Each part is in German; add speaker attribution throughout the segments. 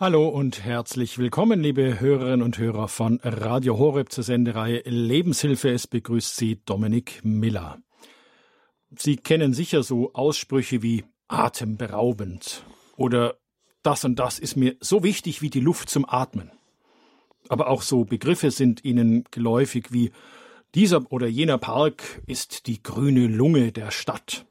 Speaker 1: Hallo und herzlich willkommen, liebe Hörerinnen und Hörer von Radio Horeb zur Sendereihe Lebenshilfe. Es begrüßt Sie Dominik Miller. Sie kennen sicher so Aussprüche wie atemberaubend oder das und das ist mir so wichtig wie die Luft zum Atmen. Aber auch so Begriffe sind Ihnen geläufig wie dieser oder jener Park ist die grüne Lunge der Stadt.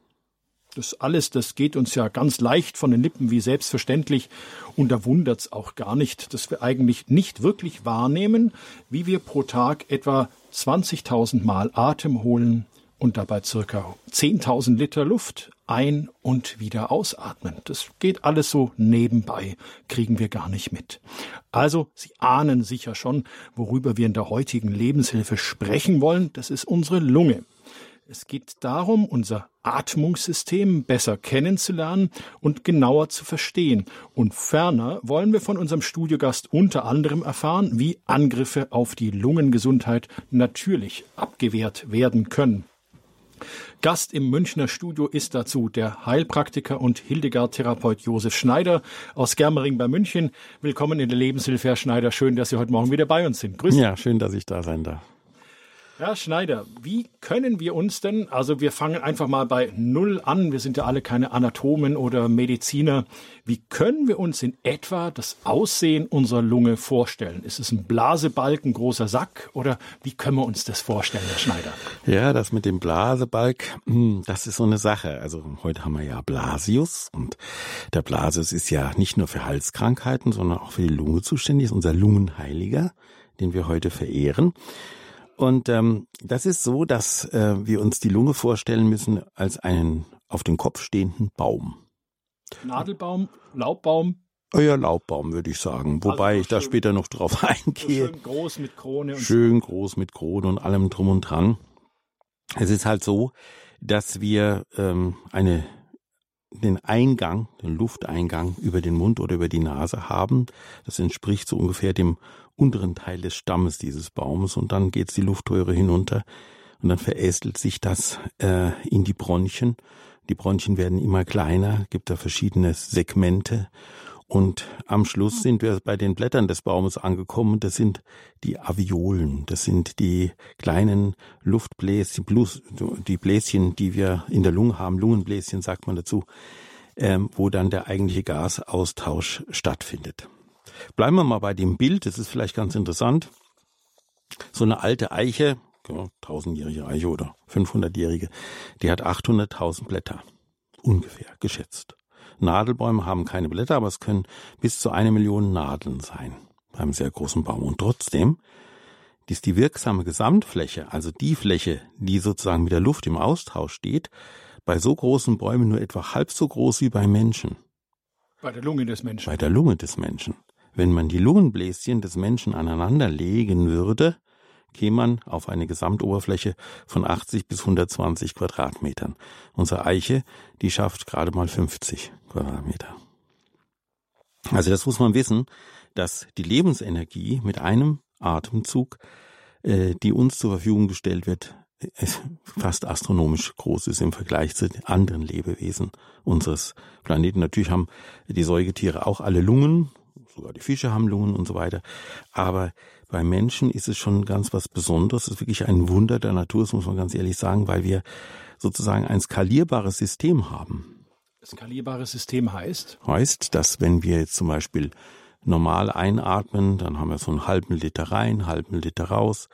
Speaker 1: Das alles, das geht uns ja ganz leicht von den Lippen wie selbstverständlich. Und da wundert's auch gar nicht, dass wir eigentlich nicht wirklich wahrnehmen, wie wir pro Tag etwa 20.000 Mal Atem holen und dabei circa 10.000 Liter Luft ein- und wieder ausatmen. Das geht alles so nebenbei, kriegen wir gar nicht mit. Also, Sie ahnen sicher schon, worüber wir in der heutigen Lebenshilfe sprechen wollen. Das ist unsere Lunge. Es geht darum, unser Atmungssystem besser kennenzulernen und genauer zu verstehen. Und ferner wollen wir von unserem Studiogast unter anderem erfahren, wie Angriffe auf die Lungengesundheit natürlich abgewehrt werden können. Gast im Münchner Studio ist dazu der Heilpraktiker und Hildegard-Therapeut Josef Schneider aus Germering bei München. Willkommen in der Lebenshilfe, Herr Schneider. Schön, dass Sie heute Morgen wieder bei uns sind.
Speaker 2: Grüß Ja, schön, dass ich da sein darf.
Speaker 1: Herr Schneider, wie können wir uns denn, also wir fangen einfach mal bei Null an, wir sind ja alle keine Anatomen oder Mediziner, wie können wir uns in etwa das Aussehen unserer Lunge vorstellen? Ist es ein Blasebalg, ein großer Sack oder wie können wir uns das vorstellen, Herr Schneider?
Speaker 2: Ja, das mit dem Blasebalg, hm, das ist so eine Sache. Also heute haben wir ja Blasius und der Blasius ist ja nicht nur für Halskrankheiten, sondern auch für die Lunge zuständig, ist unser Lungenheiliger, den wir heute verehren. Und ähm, das ist so, dass äh, wir uns die Lunge vorstellen müssen als einen auf dem Kopf stehenden Baum.
Speaker 1: Nadelbaum, Laubbaum?
Speaker 2: Euer Laubbaum, würde ich sagen. Also Wobei also ich da später noch drauf eingehe.
Speaker 1: So schön groß mit Krone.
Speaker 2: Und schön groß mit Krone und allem drum und dran. Es ist halt so, dass wir ähm, eine den Eingang, den Lufteingang über den Mund oder über die Nase haben. Das entspricht so ungefähr dem unteren Teil des Stammes dieses Baumes und dann geht's die Luftröhre hinunter und dann verästelt sich das äh, in die Bronchien. Die Bronchien werden immer kleiner, gibt da verschiedene Segmente und am Schluss sind wir bei den Blättern des Baumes angekommen. Das sind die Aviolen. Das sind die kleinen Luftbläschen, die Bläschen, die wir in der Lunge haben. Lungenbläschen sagt man dazu, ähm, wo dann der eigentliche Gasaustausch stattfindet. Bleiben wir mal bei dem Bild, das ist vielleicht ganz interessant. So eine alte Eiche, tausendjährige Eiche oder 500-jährige, die hat 800.000 Blätter. Ungefähr, geschätzt. Nadelbäume haben keine Blätter, aber es können bis zu eine Million Nadeln sein beim sehr großen Baum. Und trotzdem ist die wirksame Gesamtfläche, also die Fläche, die sozusagen mit der Luft im Austausch steht, bei so großen Bäumen nur etwa halb so groß wie bei Menschen.
Speaker 1: Bei der Lunge des Menschen.
Speaker 2: Bei der Lunge des Menschen. Wenn man die Lungenbläschen des Menschen aneinander legen würde, käme man auf eine Gesamtoberfläche von 80 bis 120 Quadratmetern. Unsere Eiche, die schafft gerade mal 50 Quadratmeter. Also das muss man wissen, dass die Lebensenergie mit einem Atemzug, äh, die uns zur Verfügung gestellt wird, fast astronomisch groß ist im Vergleich zu anderen Lebewesen unseres Planeten. Natürlich haben die Säugetiere auch alle Lungen, sogar die Fische haben Lungen und so weiter. Aber bei Menschen ist es schon ganz was Besonderes. Es ist wirklich ein Wunder der Natur, das muss man ganz ehrlich sagen, weil wir sozusagen ein skalierbares System haben.
Speaker 1: Skalierbares System heißt?
Speaker 2: Heißt, dass wenn wir jetzt zum Beispiel normal einatmen, dann haben wir so einen halben Liter rein, einen halben Liter raus.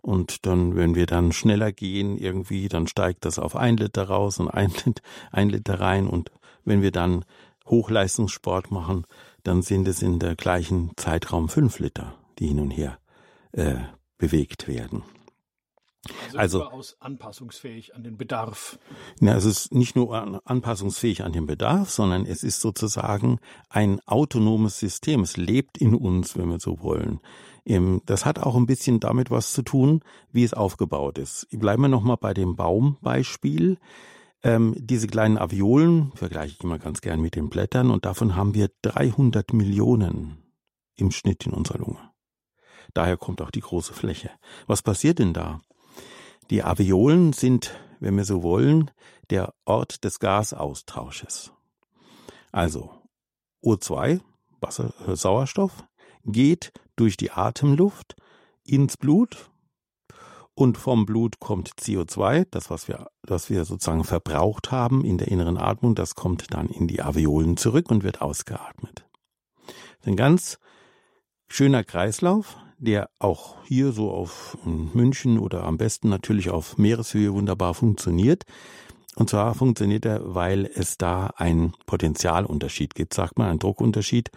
Speaker 2: Und dann, wenn wir dann schneller gehen irgendwie, dann steigt das auf ein Liter raus und ein, ein Liter rein. Und wenn wir dann Hochleistungssport machen, dann sind es in der gleichen Zeitraum fünf Liter, die hin und her äh, bewegt werden.
Speaker 1: Also, also aus anpassungsfähig an den Bedarf.
Speaker 2: Ja, es ist nicht nur anpassungsfähig an den Bedarf, sondern es ist sozusagen ein autonomes System. Es lebt in uns, wenn wir so wollen. Das hat auch ein bisschen damit was zu tun, wie es aufgebaut ist. Bleiben wir nochmal bei dem Baumbeispiel. Ähm, diese kleinen Aviolen vergleiche ich immer ganz gern mit den Blättern und davon haben wir 300 Millionen im Schnitt in unserer Lunge. Daher kommt auch die große Fläche. Was passiert denn da? Die Aviolen sind, wenn wir so wollen, der Ort des Gasaustausches. Also O2, Wasser, äh, Sauerstoff, geht durch die Atemluft ins Blut und vom Blut kommt CO2, das was wir, was wir sozusagen verbraucht haben in der inneren Atmung, das kommt dann in die Alveolen zurück und wird ausgeatmet. Ein ganz schöner Kreislauf, der auch hier so auf München oder am besten natürlich auf Meereshöhe wunderbar funktioniert. Und zwar funktioniert er, weil es da einen Potentialunterschied gibt, sagt man, einen Druckunterschied.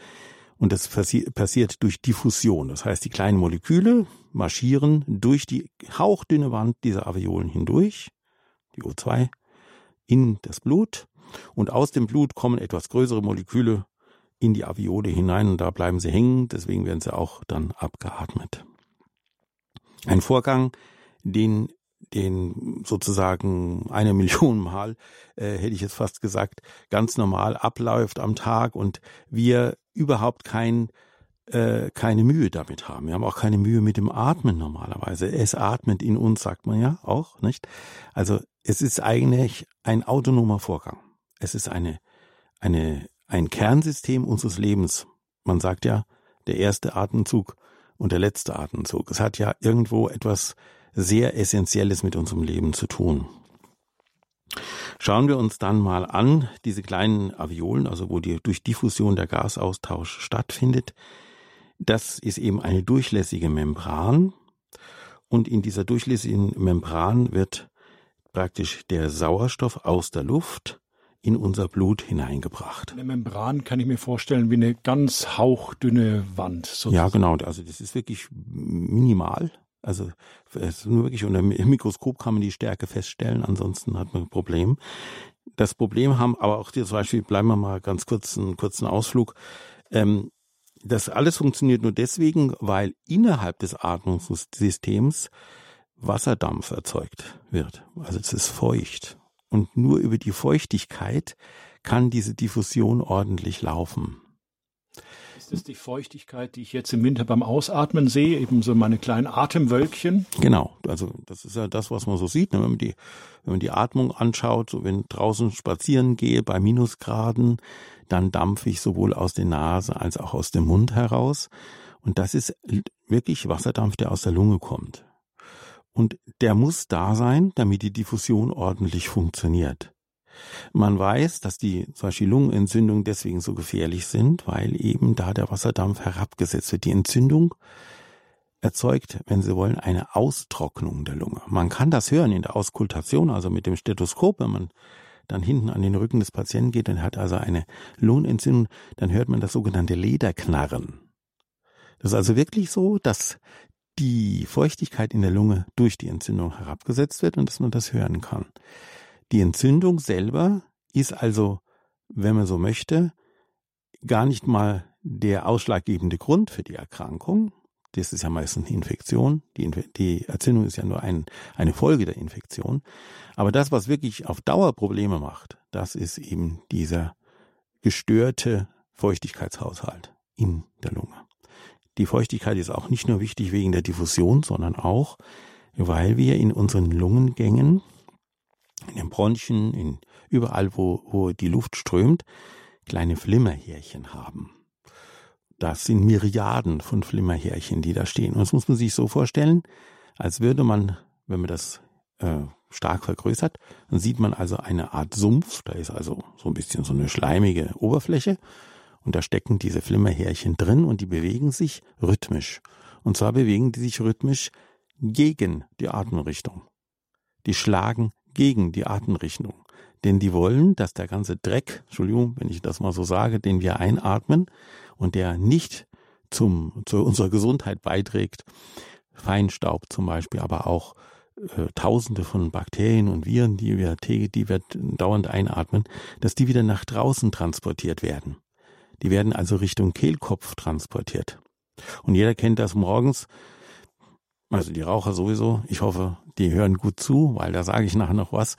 Speaker 2: Und das passiert durch Diffusion. Das heißt, die kleinen Moleküle marschieren durch die hauchdünne Wand dieser Alveolen hindurch, die O2, in das Blut. Und aus dem Blut kommen etwas größere Moleküle in die Alveole hinein und da bleiben sie hängen. Deswegen werden sie auch dann abgeatmet. Ein Vorgang, den den sozusagen eine Million Mal, äh, hätte ich jetzt fast gesagt, ganz normal abläuft am Tag und wir überhaupt kein, äh, keine Mühe damit haben. Wir haben auch keine Mühe mit dem Atmen normalerweise. Es atmet in uns, sagt man ja auch, nicht? Also es ist eigentlich ein autonomer Vorgang. Es ist eine, eine, ein Kernsystem unseres Lebens. Man sagt ja, der erste Atemzug und der letzte Atemzug. Es hat ja irgendwo etwas sehr Essentielles mit unserem Leben zu tun. Schauen wir uns dann mal an, diese kleinen Aviolen, also wo die durch Diffusion der Gasaustausch stattfindet. Das ist eben eine durchlässige Membran. Und in dieser durchlässigen Membran wird praktisch der Sauerstoff aus der Luft in unser Blut hineingebracht.
Speaker 1: Eine Membran kann ich mir vorstellen wie eine ganz hauchdünne Wand.
Speaker 2: Sozusagen. Ja, genau. Also das ist wirklich minimal. Also es ist nur wirklich unter dem Mikroskop kann man die Stärke feststellen, ansonsten hat man ein Problem. Das Problem haben aber auch hier zum Beispiel, bleiben wir mal ganz kurz einen kurzen Ausflug. Ähm, das alles funktioniert nur deswegen, weil innerhalb des Atmungssystems Wasserdampf erzeugt wird. Also es ist feucht. Und nur über die Feuchtigkeit kann diese Diffusion ordentlich laufen.
Speaker 1: Ist das die Feuchtigkeit, die ich jetzt im Winter beim Ausatmen sehe, eben so meine kleinen Atemwölkchen?
Speaker 2: Genau, also das ist ja das, was man so sieht, ne? wenn man die, wenn man die Atmung anschaut, so wenn draußen spazieren gehe bei Minusgraden, dann dampfe ich sowohl aus der Nase als auch aus dem Mund heraus. Und das ist wirklich Wasserdampf, der aus der Lunge kommt. Und der muss da sein, damit die Diffusion ordentlich funktioniert. Man weiß, dass die zum Beispiel Lungenentzündungen deswegen so gefährlich sind, weil eben da der Wasserdampf herabgesetzt wird. Die Entzündung erzeugt, wenn Sie wollen, eine Austrocknung der Lunge. Man kann das hören in der Auskultation, also mit dem Stethoskop, wenn man dann hinten an den Rücken des Patienten geht und hat also eine Lungenentzündung, dann hört man das sogenannte Lederknarren. Das ist also wirklich so, dass die Feuchtigkeit in der Lunge durch die Entzündung herabgesetzt wird und dass man das hören kann. Die Entzündung selber ist also, wenn man so möchte, gar nicht mal der ausschlaggebende Grund für die Erkrankung. Das ist ja meistens eine Infektion. Die, die Entzündung ist ja nur ein, eine Folge der Infektion. Aber das, was wirklich auf Dauer Probleme macht, das ist eben dieser gestörte Feuchtigkeitshaushalt in der Lunge. Die Feuchtigkeit ist auch nicht nur wichtig wegen der Diffusion, sondern auch, weil wir in unseren Lungengängen in den Bronchien, in überall, wo, wo die Luft strömt, kleine Flimmerhärchen haben. Das sind Myriaden von Flimmerhärchen, die da stehen. Und das muss man sich so vorstellen, als würde man, wenn man das äh, stark vergrößert, dann sieht man also eine Art Sumpf. Da ist also so ein bisschen so eine schleimige Oberfläche. Und da stecken diese Flimmerhärchen drin und die bewegen sich rhythmisch. Und zwar bewegen die sich rhythmisch gegen die Atemrichtung. Die schlagen gegen die Atemrichtung. Denn die wollen, dass der ganze Dreck, Entschuldigung, wenn ich das mal so sage, den wir einatmen und der nicht zum, zu unserer Gesundheit beiträgt, Feinstaub zum Beispiel, aber auch äh, Tausende von Bakterien und Viren, die wir, die wir dauernd einatmen, dass die wieder nach draußen transportiert werden. Die werden also Richtung Kehlkopf transportiert. Und jeder kennt das morgens, also die Raucher sowieso. Ich hoffe, die hören gut zu, weil da sage ich nachher noch was.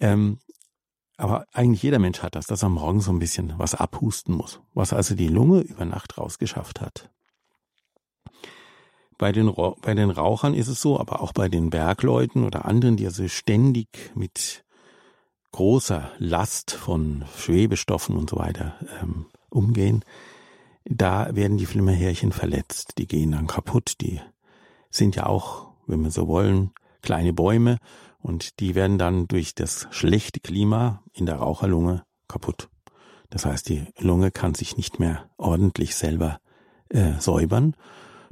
Speaker 2: Ähm, aber eigentlich jeder Mensch hat das, dass er morgens so ein bisschen was abhusten muss, was also die Lunge über Nacht rausgeschafft hat. Bei den, bei den Rauchern ist es so, aber auch bei den Bergleuten oder anderen, die also ständig mit großer Last von Schwebestoffen und so weiter ähm, umgehen, da werden die Flimmerhärchen verletzt. Die gehen dann kaputt. Die sind ja auch, wenn wir so wollen, kleine Bäume und die werden dann durch das schlechte Klima in der Raucherlunge kaputt. Das heißt, die Lunge kann sich nicht mehr ordentlich selber äh, säubern.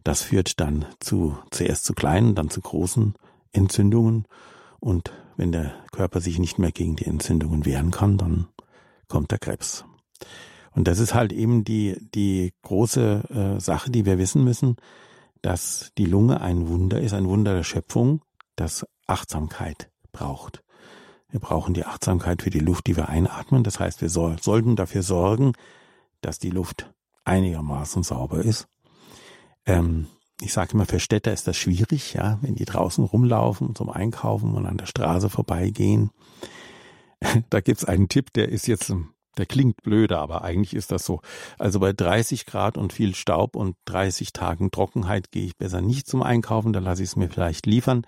Speaker 2: Das führt dann zu zuerst zu kleinen, dann zu großen Entzündungen. Und wenn der Körper sich nicht mehr gegen die Entzündungen wehren kann, dann kommt der Krebs. Und das ist halt eben die, die große äh, Sache, die wir wissen müssen, dass die Lunge ein Wunder ist, ein Wunder der Schöpfung, das Achtsamkeit braucht. Wir brauchen die Achtsamkeit für die Luft, die wir einatmen. Das heißt, wir so, sollten dafür sorgen, dass die Luft einigermaßen sauber ist. Ähm, ich sage immer, für Städter ist das schwierig, ja, wenn die draußen rumlaufen zum Einkaufen und an der Straße vorbeigehen. da gibt's einen Tipp, der ist jetzt, der klingt blöde, aber eigentlich ist das so. Also bei 30 Grad und viel Staub und 30 Tagen Trockenheit gehe ich besser nicht zum Einkaufen, da lasse ich es mir vielleicht liefern.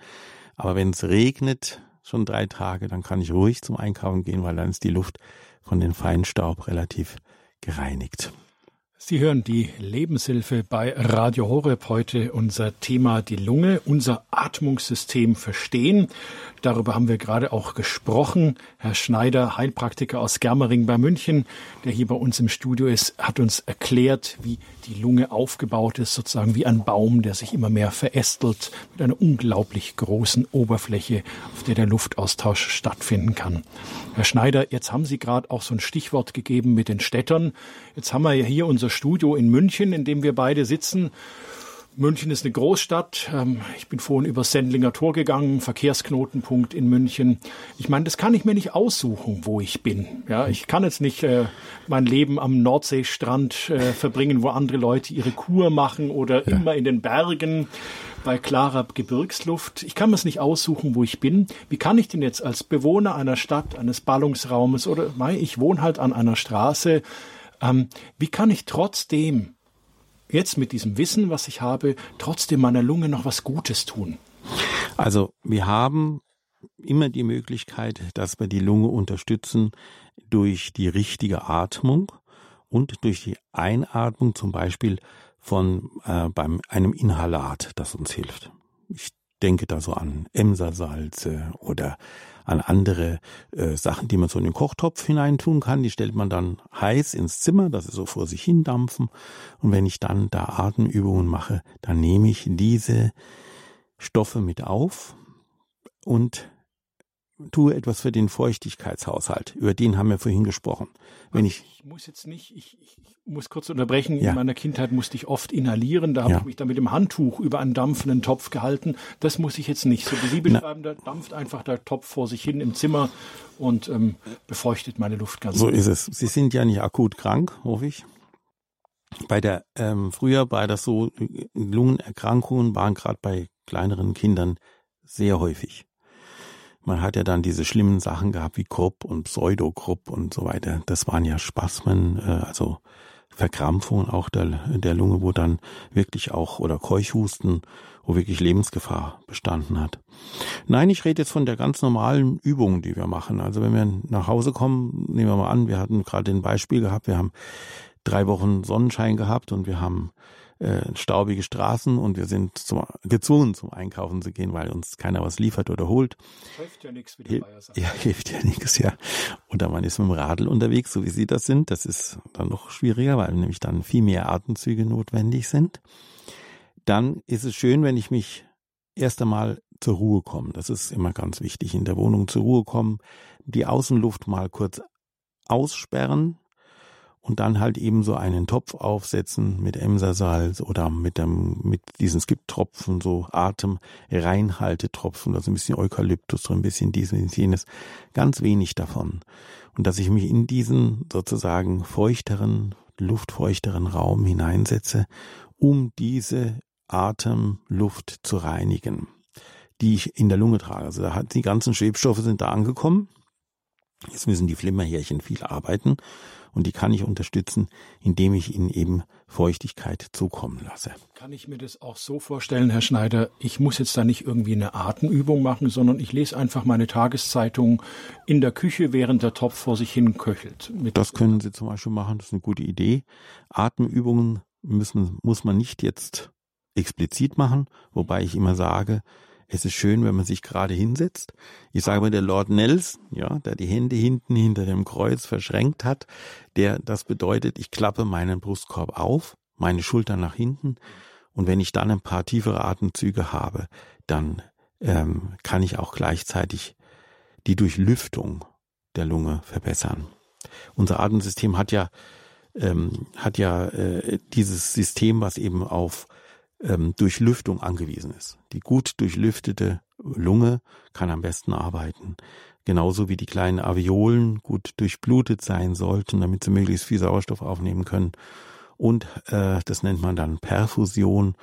Speaker 2: Aber wenn es regnet, schon drei Tage, dann kann ich ruhig zum Einkaufen gehen, weil dann ist die Luft von den Feinstaub relativ gereinigt.
Speaker 1: Sie hören die Lebenshilfe bei Radio Horeb heute unser Thema die Lunge, unser Atmungssystem verstehen. Darüber haben wir gerade auch gesprochen. Herr Schneider, Heilpraktiker aus Germering bei München, der hier bei uns im Studio ist, hat uns erklärt, wie die Lunge aufgebaut ist, sozusagen wie ein Baum, der sich immer mehr verästelt, mit einer unglaublich großen Oberfläche, auf der der Luftaustausch stattfinden kann. Herr Schneider, jetzt haben Sie gerade auch so ein Stichwort gegeben mit den Städtern. Jetzt haben wir ja hier unser Studio in München, in dem wir beide sitzen. München ist eine Großstadt. Ähm, ich bin vorhin über Sendlinger Tor gegangen, Verkehrsknotenpunkt in München. Ich meine, das kann ich mir nicht aussuchen, wo ich bin. Ja, ich kann jetzt nicht äh, mein Leben am Nordseestrand äh, verbringen, wo andere Leute ihre Kur machen oder ja. immer in den Bergen bei klarer Gebirgsluft. Ich kann mir es nicht aussuchen, wo ich bin. Wie kann ich denn jetzt als Bewohner einer Stadt, eines Ballungsraumes oder mei, ich wohne halt an einer Straße, ähm, wie kann ich trotzdem jetzt mit diesem Wissen, was ich habe, trotzdem meiner Lunge noch was Gutes tun?
Speaker 2: Also wir haben immer die Möglichkeit, dass wir die Lunge unterstützen durch die richtige Atmung und durch die Einatmung zum Beispiel von äh, beim einem Inhalat, das uns hilft. Ich denke da so an Emsersalze oder an andere äh, Sachen, die man so in den Kochtopf hineintun kann. Die stellt man dann heiß ins Zimmer, dass sie so vor sich hin dampfen. Und wenn ich dann da Atemübungen mache, dann nehme ich diese Stoffe mit auf und tue etwas für den Feuchtigkeitshaushalt. Über den haben wir vorhin gesprochen.
Speaker 1: Wenn ich, ich muss jetzt nicht, ich, ich muss kurz unterbrechen. Ja. In meiner Kindheit musste ich oft inhalieren. Da habe ja. ich mich dann mit dem Handtuch über einen dampfenden Topf gehalten. Das muss ich jetzt nicht. So wie Sie beschreiben, da dampft einfach der Topf vor sich hin im Zimmer und ähm, befeuchtet meine Luft ganz.
Speaker 2: So gut. ist es. Sie sind ja nicht akut krank, hoffe ich. Bei der ähm, früher bei das so Lungenerkrankungen waren gerade bei kleineren Kindern sehr häufig. Man hat ja dann diese schlimmen Sachen gehabt wie Krupp und Pseudokrupp und so weiter. Das waren ja Spasmen, äh, also Verkrampfungen auch der, der Lunge, wo dann wirklich auch, oder Keuchhusten, wo wirklich Lebensgefahr bestanden hat. Nein, ich rede jetzt von der ganz normalen Übung, die wir machen. Also wenn wir nach Hause kommen, nehmen wir mal an, wir hatten gerade ein Beispiel gehabt, wir haben drei Wochen Sonnenschein gehabt und wir haben äh, staubige Straßen und wir sind zum, gezwungen zum Einkaufen zu gehen, weil uns keiner was liefert oder holt.
Speaker 1: Hilft ja nichts, wie die Bayern
Speaker 2: sagen. Ja, hilft ja nichts, ja. Oder man ist mit dem Radl unterwegs, so wie Sie das sind. Das ist dann noch schwieriger, weil nämlich dann viel mehr Atemzüge notwendig sind. Dann ist es schön, wenn ich mich erst einmal zur Ruhe komme. Das ist immer ganz wichtig. In der Wohnung zur Ruhe kommen, die Außenluft mal kurz aussperren, und dann halt eben so einen Topf aufsetzen mit Emsersalz oder mit dem mit diesen Skiptropfen so Atemreinhaltetropfen, also ein bisschen Eukalyptus, so ein bisschen dies und jenes, ganz wenig davon und dass ich mich in diesen sozusagen feuchteren, luftfeuchteren Raum hineinsetze, um diese Atemluft zu reinigen, die ich in der Lunge trage. Also da hat die ganzen Schwebstoffe sind da angekommen. Jetzt müssen die Flimmerhärchen viel arbeiten Und die kann ich unterstützen, indem ich ihnen eben Feuchtigkeit zukommen lasse.
Speaker 1: Kann ich mir das auch so vorstellen, Herr Schneider, ich muss jetzt da nicht irgendwie eine Atemübung machen, sondern ich lese einfach meine Tageszeitung in der Küche, während der Topf vor sich hin köchelt.
Speaker 2: das können Sie zum Beispiel machen, das ist eine gute Idee. Atemübungen müssen, muss man nicht jetzt explizit machen, wobei ich immer sage, es ist schön, wenn man sich gerade hinsetzt. Ich sage mal, der Lord Nelson, ja, der die Hände hinten hinter dem Kreuz verschränkt hat, der, das bedeutet, ich klappe meinen Brustkorb auf, meine Schultern nach hinten und wenn ich dann ein paar tiefere Atemzüge habe, dann ähm, kann ich auch gleichzeitig die Durchlüftung der Lunge verbessern. Unser Atemsystem hat ja ähm, hat ja äh, dieses System, was eben auf ähm, Durchlüftung angewiesen ist. Die gut durchlüftete Lunge kann am besten arbeiten. Genauso wie die kleinen Alveolen gut durchblutet sein sollten, damit sie möglichst viel Sauerstoff aufnehmen können. Und äh, das nennt man dann Perfusion.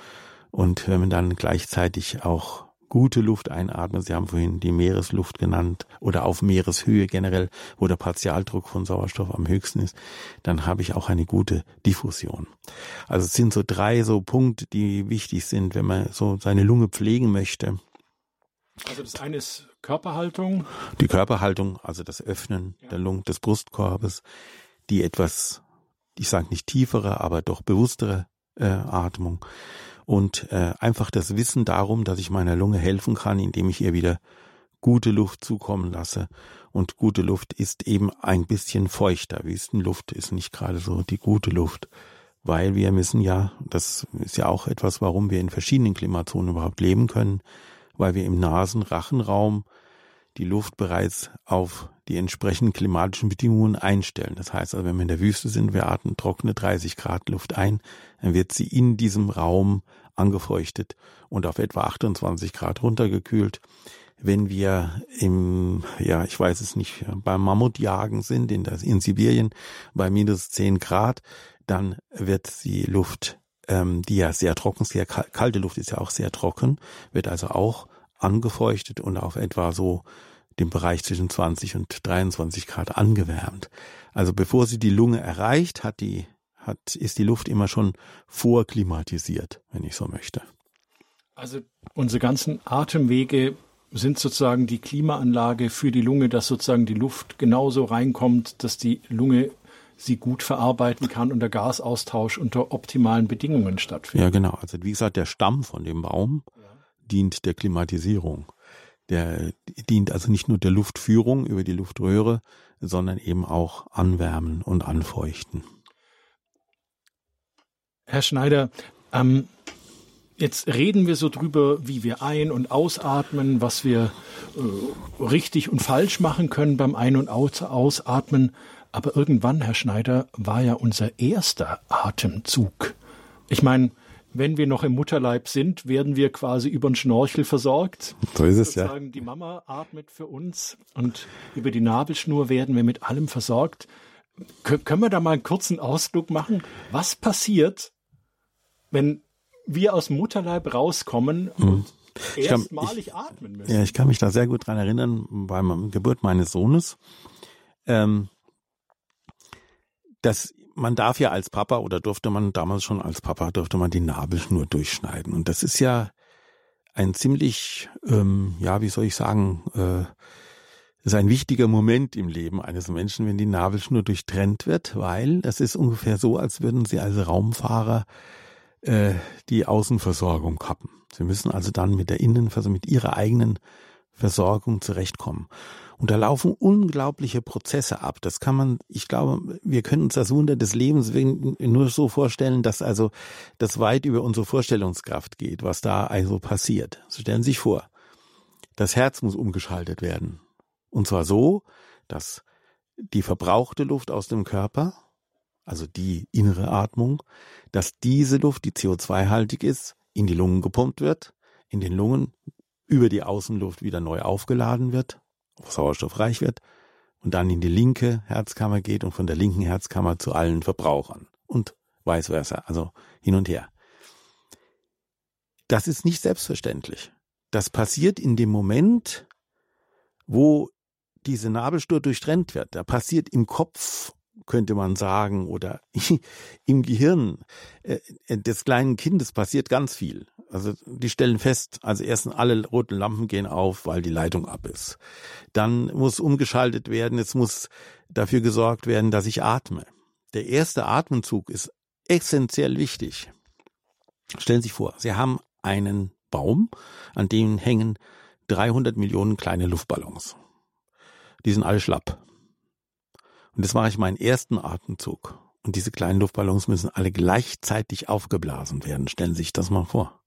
Speaker 2: Und wenn man dann gleichzeitig auch gute Luft einatmen. Sie haben vorhin die Meeresluft genannt oder auf Meereshöhe generell, wo der Partialdruck von Sauerstoff am höchsten ist, dann habe ich auch eine gute Diffusion. Also es sind so drei so Punkte, die wichtig sind, wenn man so seine Lunge pflegen möchte.
Speaker 1: Also das eine ist Körperhaltung.
Speaker 2: Die Körperhaltung, also das Öffnen ja. der Lunge, des Brustkorbes, die etwas, ich sage nicht tiefere, aber doch bewusstere äh, Atmung und äh, einfach das Wissen darum, dass ich meiner Lunge helfen kann, indem ich ihr wieder gute Luft zukommen lasse. Und gute Luft ist eben ein bisschen feuchter. Wüstenluft ist nicht gerade so die gute Luft, weil wir müssen ja, das ist ja auch etwas, warum wir in verschiedenen Klimazonen überhaupt leben können, weil wir im Nasenrachenraum die Luft bereits auf die entsprechenden klimatischen Bedingungen einstellen. Das heißt also, wenn wir in der Wüste sind, wir atmen trockene 30 Grad Luft ein, dann wird sie in diesem Raum angefeuchtet und auf etwa 28 Grad runtergekühlt. Wenn wir im, ja, ich weiß es nicht, beim Mammutjagen sind in, das, in Sibirien bei minus 10 Grad, dann wird die Luft, ähm, die ja sehr trocken, sehr kalte Luft ist ja auch sehr trocken, wird also auch angefeuchtet und auf etwa so dem Bereich zwischen 20 und 23 Grad angewärmt. Also bevor sie die Lunge erreicht, hat die hat, ist die Luft immer schon vorklimatisiert, wenn ich so möchte.
Speaker 1: Also unsere ganzen Atemwege sind sozusagen die Klimaanlage für die Lunge, dass sozusagen die Luft genauso reinkommt, dass die Lunge sie gut verarbeiten kann und der Gasaustausch unter optimalen Bedingungen stattfindet.
Speaker 2: Ja, genau. Also wie gesagt, der Stamm von dem Baum ja. dient der Klimatisierung. Der dient also nicht nur der Luftführung über die Luftröhre, sondern eben auch Anwärmen und Anfeuchten.
Speaker 1: Herr Schneider, ähm, jetzt reden wir so drüber, wie wir ein- und ausatmen, was wir äh, richtig und falsch machen können beim Ein- und Ausatmen. Aber irgendwann, Herr Schneider, war ja unser erster Atemzug. Ich meine, wenn wir noch im Mutterleib sind, werden wir quasi über den Schnorchel versorgt.
Speaker 2: So ist es ja.
Speaker 1: Die Mama atmet für uns und über die Nabelschnur werden wir mit allem versorgt. können wir da mal einen kurzen Ausflug machen? Was passiert, wenn wir aus dem Mutterleib rauskommen mhm. und ich erstmalig ich, atmen müssen.
Speaker 2: Ja, ich kann mich da sehr gut dran erinnern, bei der Geburt meines Sohnes. Ähm, dass man darf ja als Papa oder durfte man damals schon als Papa durfte man die Nabelschnur durchschneiden und das ist ja ein ziemlich ähm, ja wie soll ich sagen äh, ist ein wichtiger Moment im Leben eines Menschen, wenn die Nabelschnur durchtrennt wird, weil das ist ungefähr so, als würden sie als Raumfahrer äh, die Außenversorgung kappen. Sie müssen also dann mit der Innenversorgung, mit ihrer eigenen Versorgung zurechtkommen. Und da laufen unglaubliche Prozesse ab. Das kann man, ich glaube, wir können uns das Wunder des Lebens nur so vorstellen, dass also das weit über unsere Vorstellungskraft geht, was da also passiert. So stellen Sie sich vor, das Herz muss umgeschaltet werden. Und zwar so, dass die verbrauchte Luft aus dem Körper also die innere Atmung, dass diese Luft, die CO2-haltig ist, in die Lungen gepumpt wird, in den Lungen über die Außenluft wieder neu aufgeladen wird, sauerstoffreich wird und dann in die linke Herzkammer geht und von der linken Herzkammer zu allen Verbrauchern und vice versa, also hin und her. Das ist nicht selbstverständlich. Das passiert in dem Moment, wo diese Nabelschnur durchtrennt wird. Da passiert im Kopf könnte man sagen, oder im Gehirn äh, des kleinen Kindes passiert ganz viel. Also die stellen fest, also erstens alle roten Lampen gehen auf, weil die Leitung ab ist. Dann muss umgeschaltet werden, es muss dafür gesorgt werden, dass ich atme. Der erste Atemzug ist essentiell wichtig. Stellen Sie sich vor, Sie haben einen Baum, an dem hängen 300 Millionen kleine Luftballons. Die sind alle schlapp. Und jetzt mache ich meinen ersten Atemzug. Und diese kleinen Luftballons müssen alle gleichzeitig aufgeblasen werden. Stellen Sie sich das mal vor.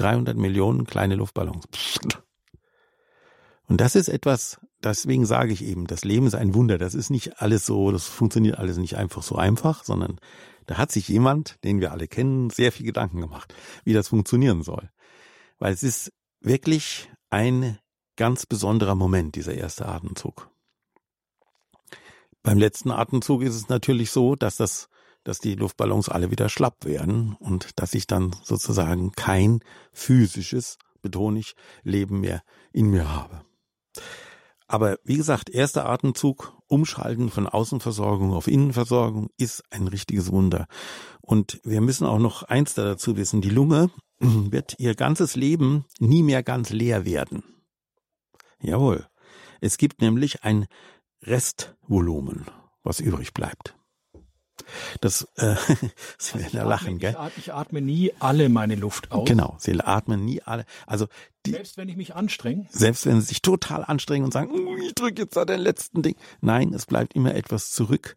Speaker 2: 300 Millionen kleine Luftballons. Und das ist etwas, deswegen sage ich eben, das Leben ist ein Wunder. Das ist nicht alles so, das funktioniert alles nicht einfach so einfach, sondern da hat sich jemand, den wir alle kennen, sehr viel Gedanken gemacht, wie das funktionieren soll. Weil es ist wirklich ein ganz besonderer Moment, dieser erste Atemzug. Beim letzten Atemzug ist es natürlich so, dass das, dass die Luftballons alle wieder schlapp werden und dass ich dann sozusagen kein physisches, betone ich, Leben mehr in mir habe. Aber wie gesagt, erster Atemzug, Umschalten von Außenversorgung auf Innenversorgung ist ein richtiges Wunder. Und wir müssen auch noch eins dazu wissen, die Lunge wird ihr ganzes Leben nie mehr ganz leer werden. Jawohl. Es gibt nämlich ein Restvolumen, was übrig bleibt. Das, äh, Sie werden ja lachen,
Speaker 1: gell? Ich atme nie alle meine Luft aus.
Speaker 2: Genau, Sie atmen nie alle. Also
Speaker 1: die, selbst wenn ich mich anstrenge.
Speaker 2: Selbst wenn Sie sich total anstrengen und sagen, ich drücke jetzt da den letzten Ding. Nein, es bleibt immer etwas zurück.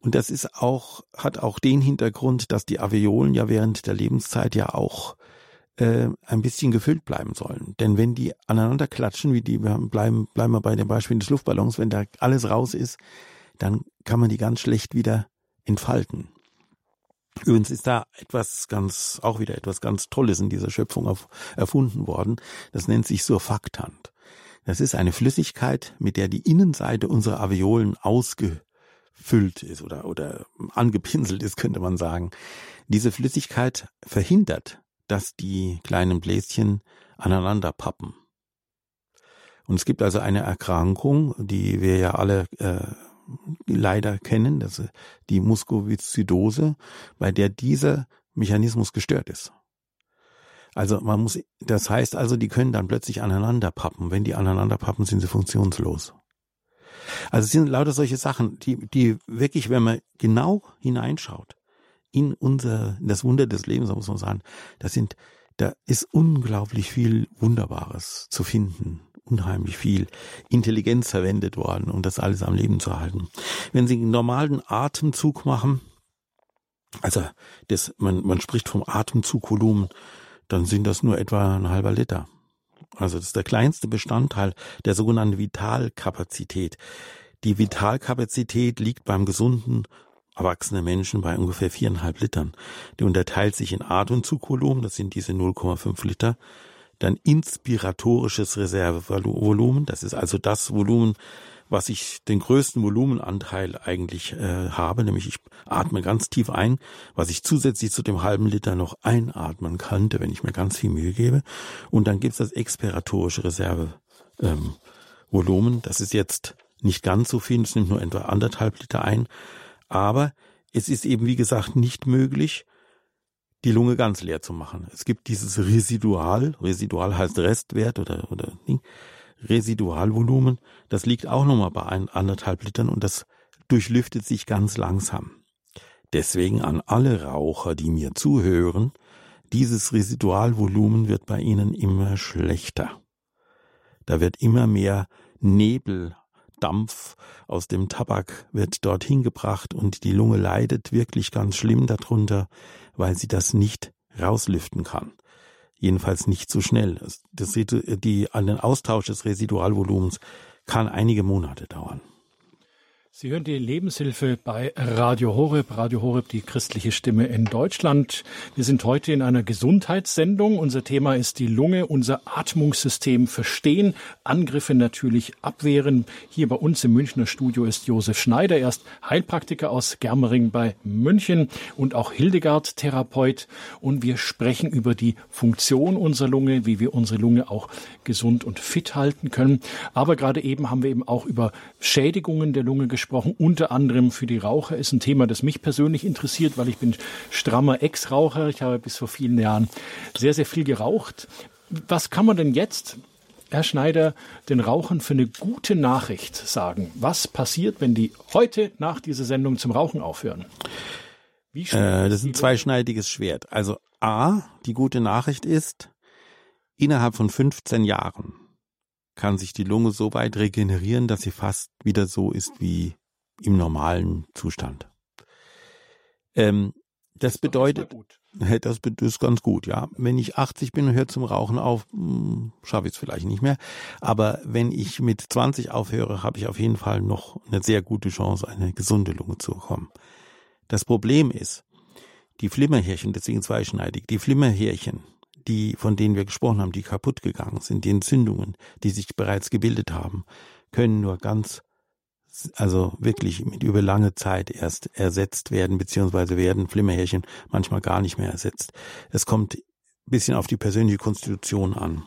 Speaker 2: Und das ist auch, hat auch den Hintergrund, dass die Alveolen ja während der Lebenszeit ja auch äh, ein bisschen gefüllt bleiben sollen. Denn wenn die aneinander klatschen, wie die, wir bleiben, bleiben wir bei dem Beispiel des Luftballons, wenn da alles raus ist, dann kann man die ganz schlecht wieder entfalten. Übrigens ist da etwas ganz, auch wieder etwas ganz Tolles in dieser Schöpfung auf, erfunden worden. Das nennt sich Surfaktant. Das ist eine Flüssigkeit, mit der die Innenseite unserer Alveolen ausgefüllt ist oder, oder angepinselt ist, könnte man sagen. Diese Flüssigkeit verhindert, dass die kleinen Bläschen aneinander pappen. Und es gibt also eine Erkrankung, die wir ja alle äh, leider kennen, das ist die Muskovizidose, bei der dieser Mechanismus gestört ist. Also man muss, das heißt also, die können dann plötzlich aneinander pappen. Wenn die aneinander pappen, sind sie funktionslos. Also es sind lauter solche Sachen, die, die wirklich, wenn man genau hineinschaut, in unser, in das Wunder des Lebens, muss man sagen, das sind, da ist unglaublich viel Wunderbares zu finden unheimlich viel Intelligenz verwendet worden, um das alles am Leben zu halten. Wenn Sie einen normalen Atemzug machen, also das, man, man spricht vom Atemzugvolumen, dann sind das nur etwa ein halber Liter. Also das ist der kleinste Bestandteil der sogenannten Vitalkapazität. Die Vitalkapazität liegt beim gesunden erwachsenen Menschen bei ungefähr viereinhalb Litern. Die unterteilt sich in Atemzugvolumen, das sind diese 0,5 Liter, dann inspiratorisches Reservevolumen. Das ist also das Volumen, was ich den größten Volumenanteil eigentlich äh, habe, nämlich ich atme ganz tief ein, was ich zusätzlich zu dem halben Liter noch einatmen könnte, wenn ich mir ganz viel Mühe gebe. Und dann gibt's das expiratorische Reservevolumen. Ähm, das ist jetzt nicht ganz so viel, es nimmt nur etwa anderthalb Liter ein, aber es ist eben, wie gesagt, nicht möglich, die Lunge ganz leer zu machen. Es gibt dieses Residual, Residual heißt Restwert oder, oder Residualvolumen, das liegt auch nochmal bei ein, anderthalb Litern und das durchlüftet sich ganz langsam. Deswegen an alle Raucher, die mir zuhören, dieses Residualvolumen wird bei Ihnen immer schlechter. Da wird immer mehr Nebel, Dampf aus dem Tabak wird dorthin gebracht und die Lunge leidet wirklich ganz schlimm darunter, weil sie das nicht rauslüften kann. Jedenfalls nicht so schnell. Das, die, an den Austausch des Residualvolumens kann einige Monate dauern.
Speaker 1: Sie hören die Lebenshilfe bei Radio Horeb, Radio Horeb, die christliche Stimme in Deutschland. Wir sind heute in einer Gesundheitssendung. Unser Thema ist die Lunge, unser Atmungssystem verstehen, Angriffe natürlich abwehren. Hier bei uns im Münchner Studio ist Josef Schneider, er ist Heilpraktiker aus Germering bei München und auch Hildegard Therapeut. Und wir sprechen über die Funktion unserer Lunge, wie wir unsere Lunge auch gesund und fit halten können. Aber gerade eben haben wir eben auch über Schädigungen der Lunge gesprochen gesprochen, unter anderem für die Raucher. Ist ein Thema, das mich persönlich interessiert, weil ich bin strammer Ex-Raucher. Ich habe bis vor vielen Jahren sehr, sehr viel geraucht. Was kann man denn jetzt, Herr Schneider, den Rauchern für eine gute Nachricht sagen? Was passiert, wenn die heute nach dieser Sendung zum Rauchen aufhören?
Speaker 2: Wie äh, das ist ein zweischneidiges Schwert. Also A, die gute Nachricht ist, innerhalb von 15 Jahren kann sich die Lunge so weit regenerieren, dass sie fast wieder so ist wie im normalen Zustand. Ähm, das bedeutet, das ist ganz gut, ja. Wenn ich 80 bin und höre zum Rauchen auf, hm, schaffe ich es vielleicht nicht mehr. Aber wenn ich mit 20 aufhöre, habe ich auf jeden Fall noch eine sehr gute Chance, eine gesunde Lunge zu bekommen. Das Problem ist, die Flimmerhärchen, deswegen zweischneidig, die Flimmerhärchen, die, von denen wir gesprochen haben, die kaputt gegangen sind, die Entzündungen, die sich bereits gebildet haben, können nur ganz, also wirklich mit über lange Zeit erst ersetzt werden, beziehungsweise werden Flimmerhärchen manchmal gar nicht mehr ersetzt. Es kommt ein bisschen auf die persönliche Konstitution an.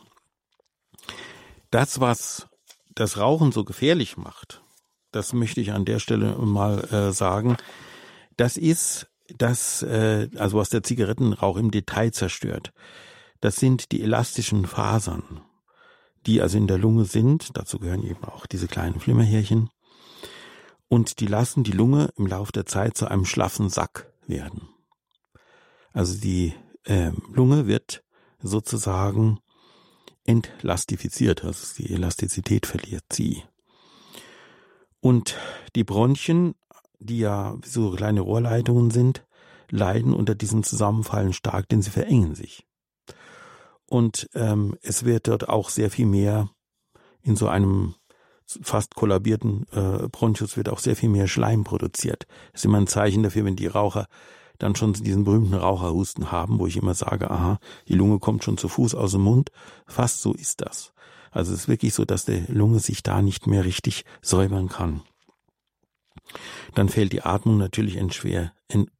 Speaker 2: Das, was das Rauchen so gefährlich macht, das möchte ich an der Stelle mal äh, sagen, das ist das, äh, also was der Zigarettenrauch im Detail zerstört. Das sind die elastischen Fasern, die also in der Lunge sind. Dazu gehören eben auch diese kleinen Flimmerhärchen. Und die lassen die Lunge im Laufe der Zeit zu einem schlaffen Sack werden. Also die äh, Lunge wird sozusagen entlastifiziert, also die Elastizität verliert sie. Und die Bronchien, die ja so kleine Rohrleitungen sind, leiden unter diesem Zusammenfallen stark, denn sie verengen sich. Und ähm, es wird dort auch sehr viel mehr in so einem fast kollabierten äh, Bronchus wird auch sehr viel mehr Schleim produziert. Das ist immer ein Zeichen dafür, wenn die Raucher dann schon diesen berühmten Raucherhusten haben, wo ich immer sage, aha, die Lunge kommt schon zu Fuß aus dem Mund. Fast so ist das. Also es ist wirklich so, dass die Lunge sich da nicht mehr richtig säubern kann. Dann fällt die Atmung natürlich schwer,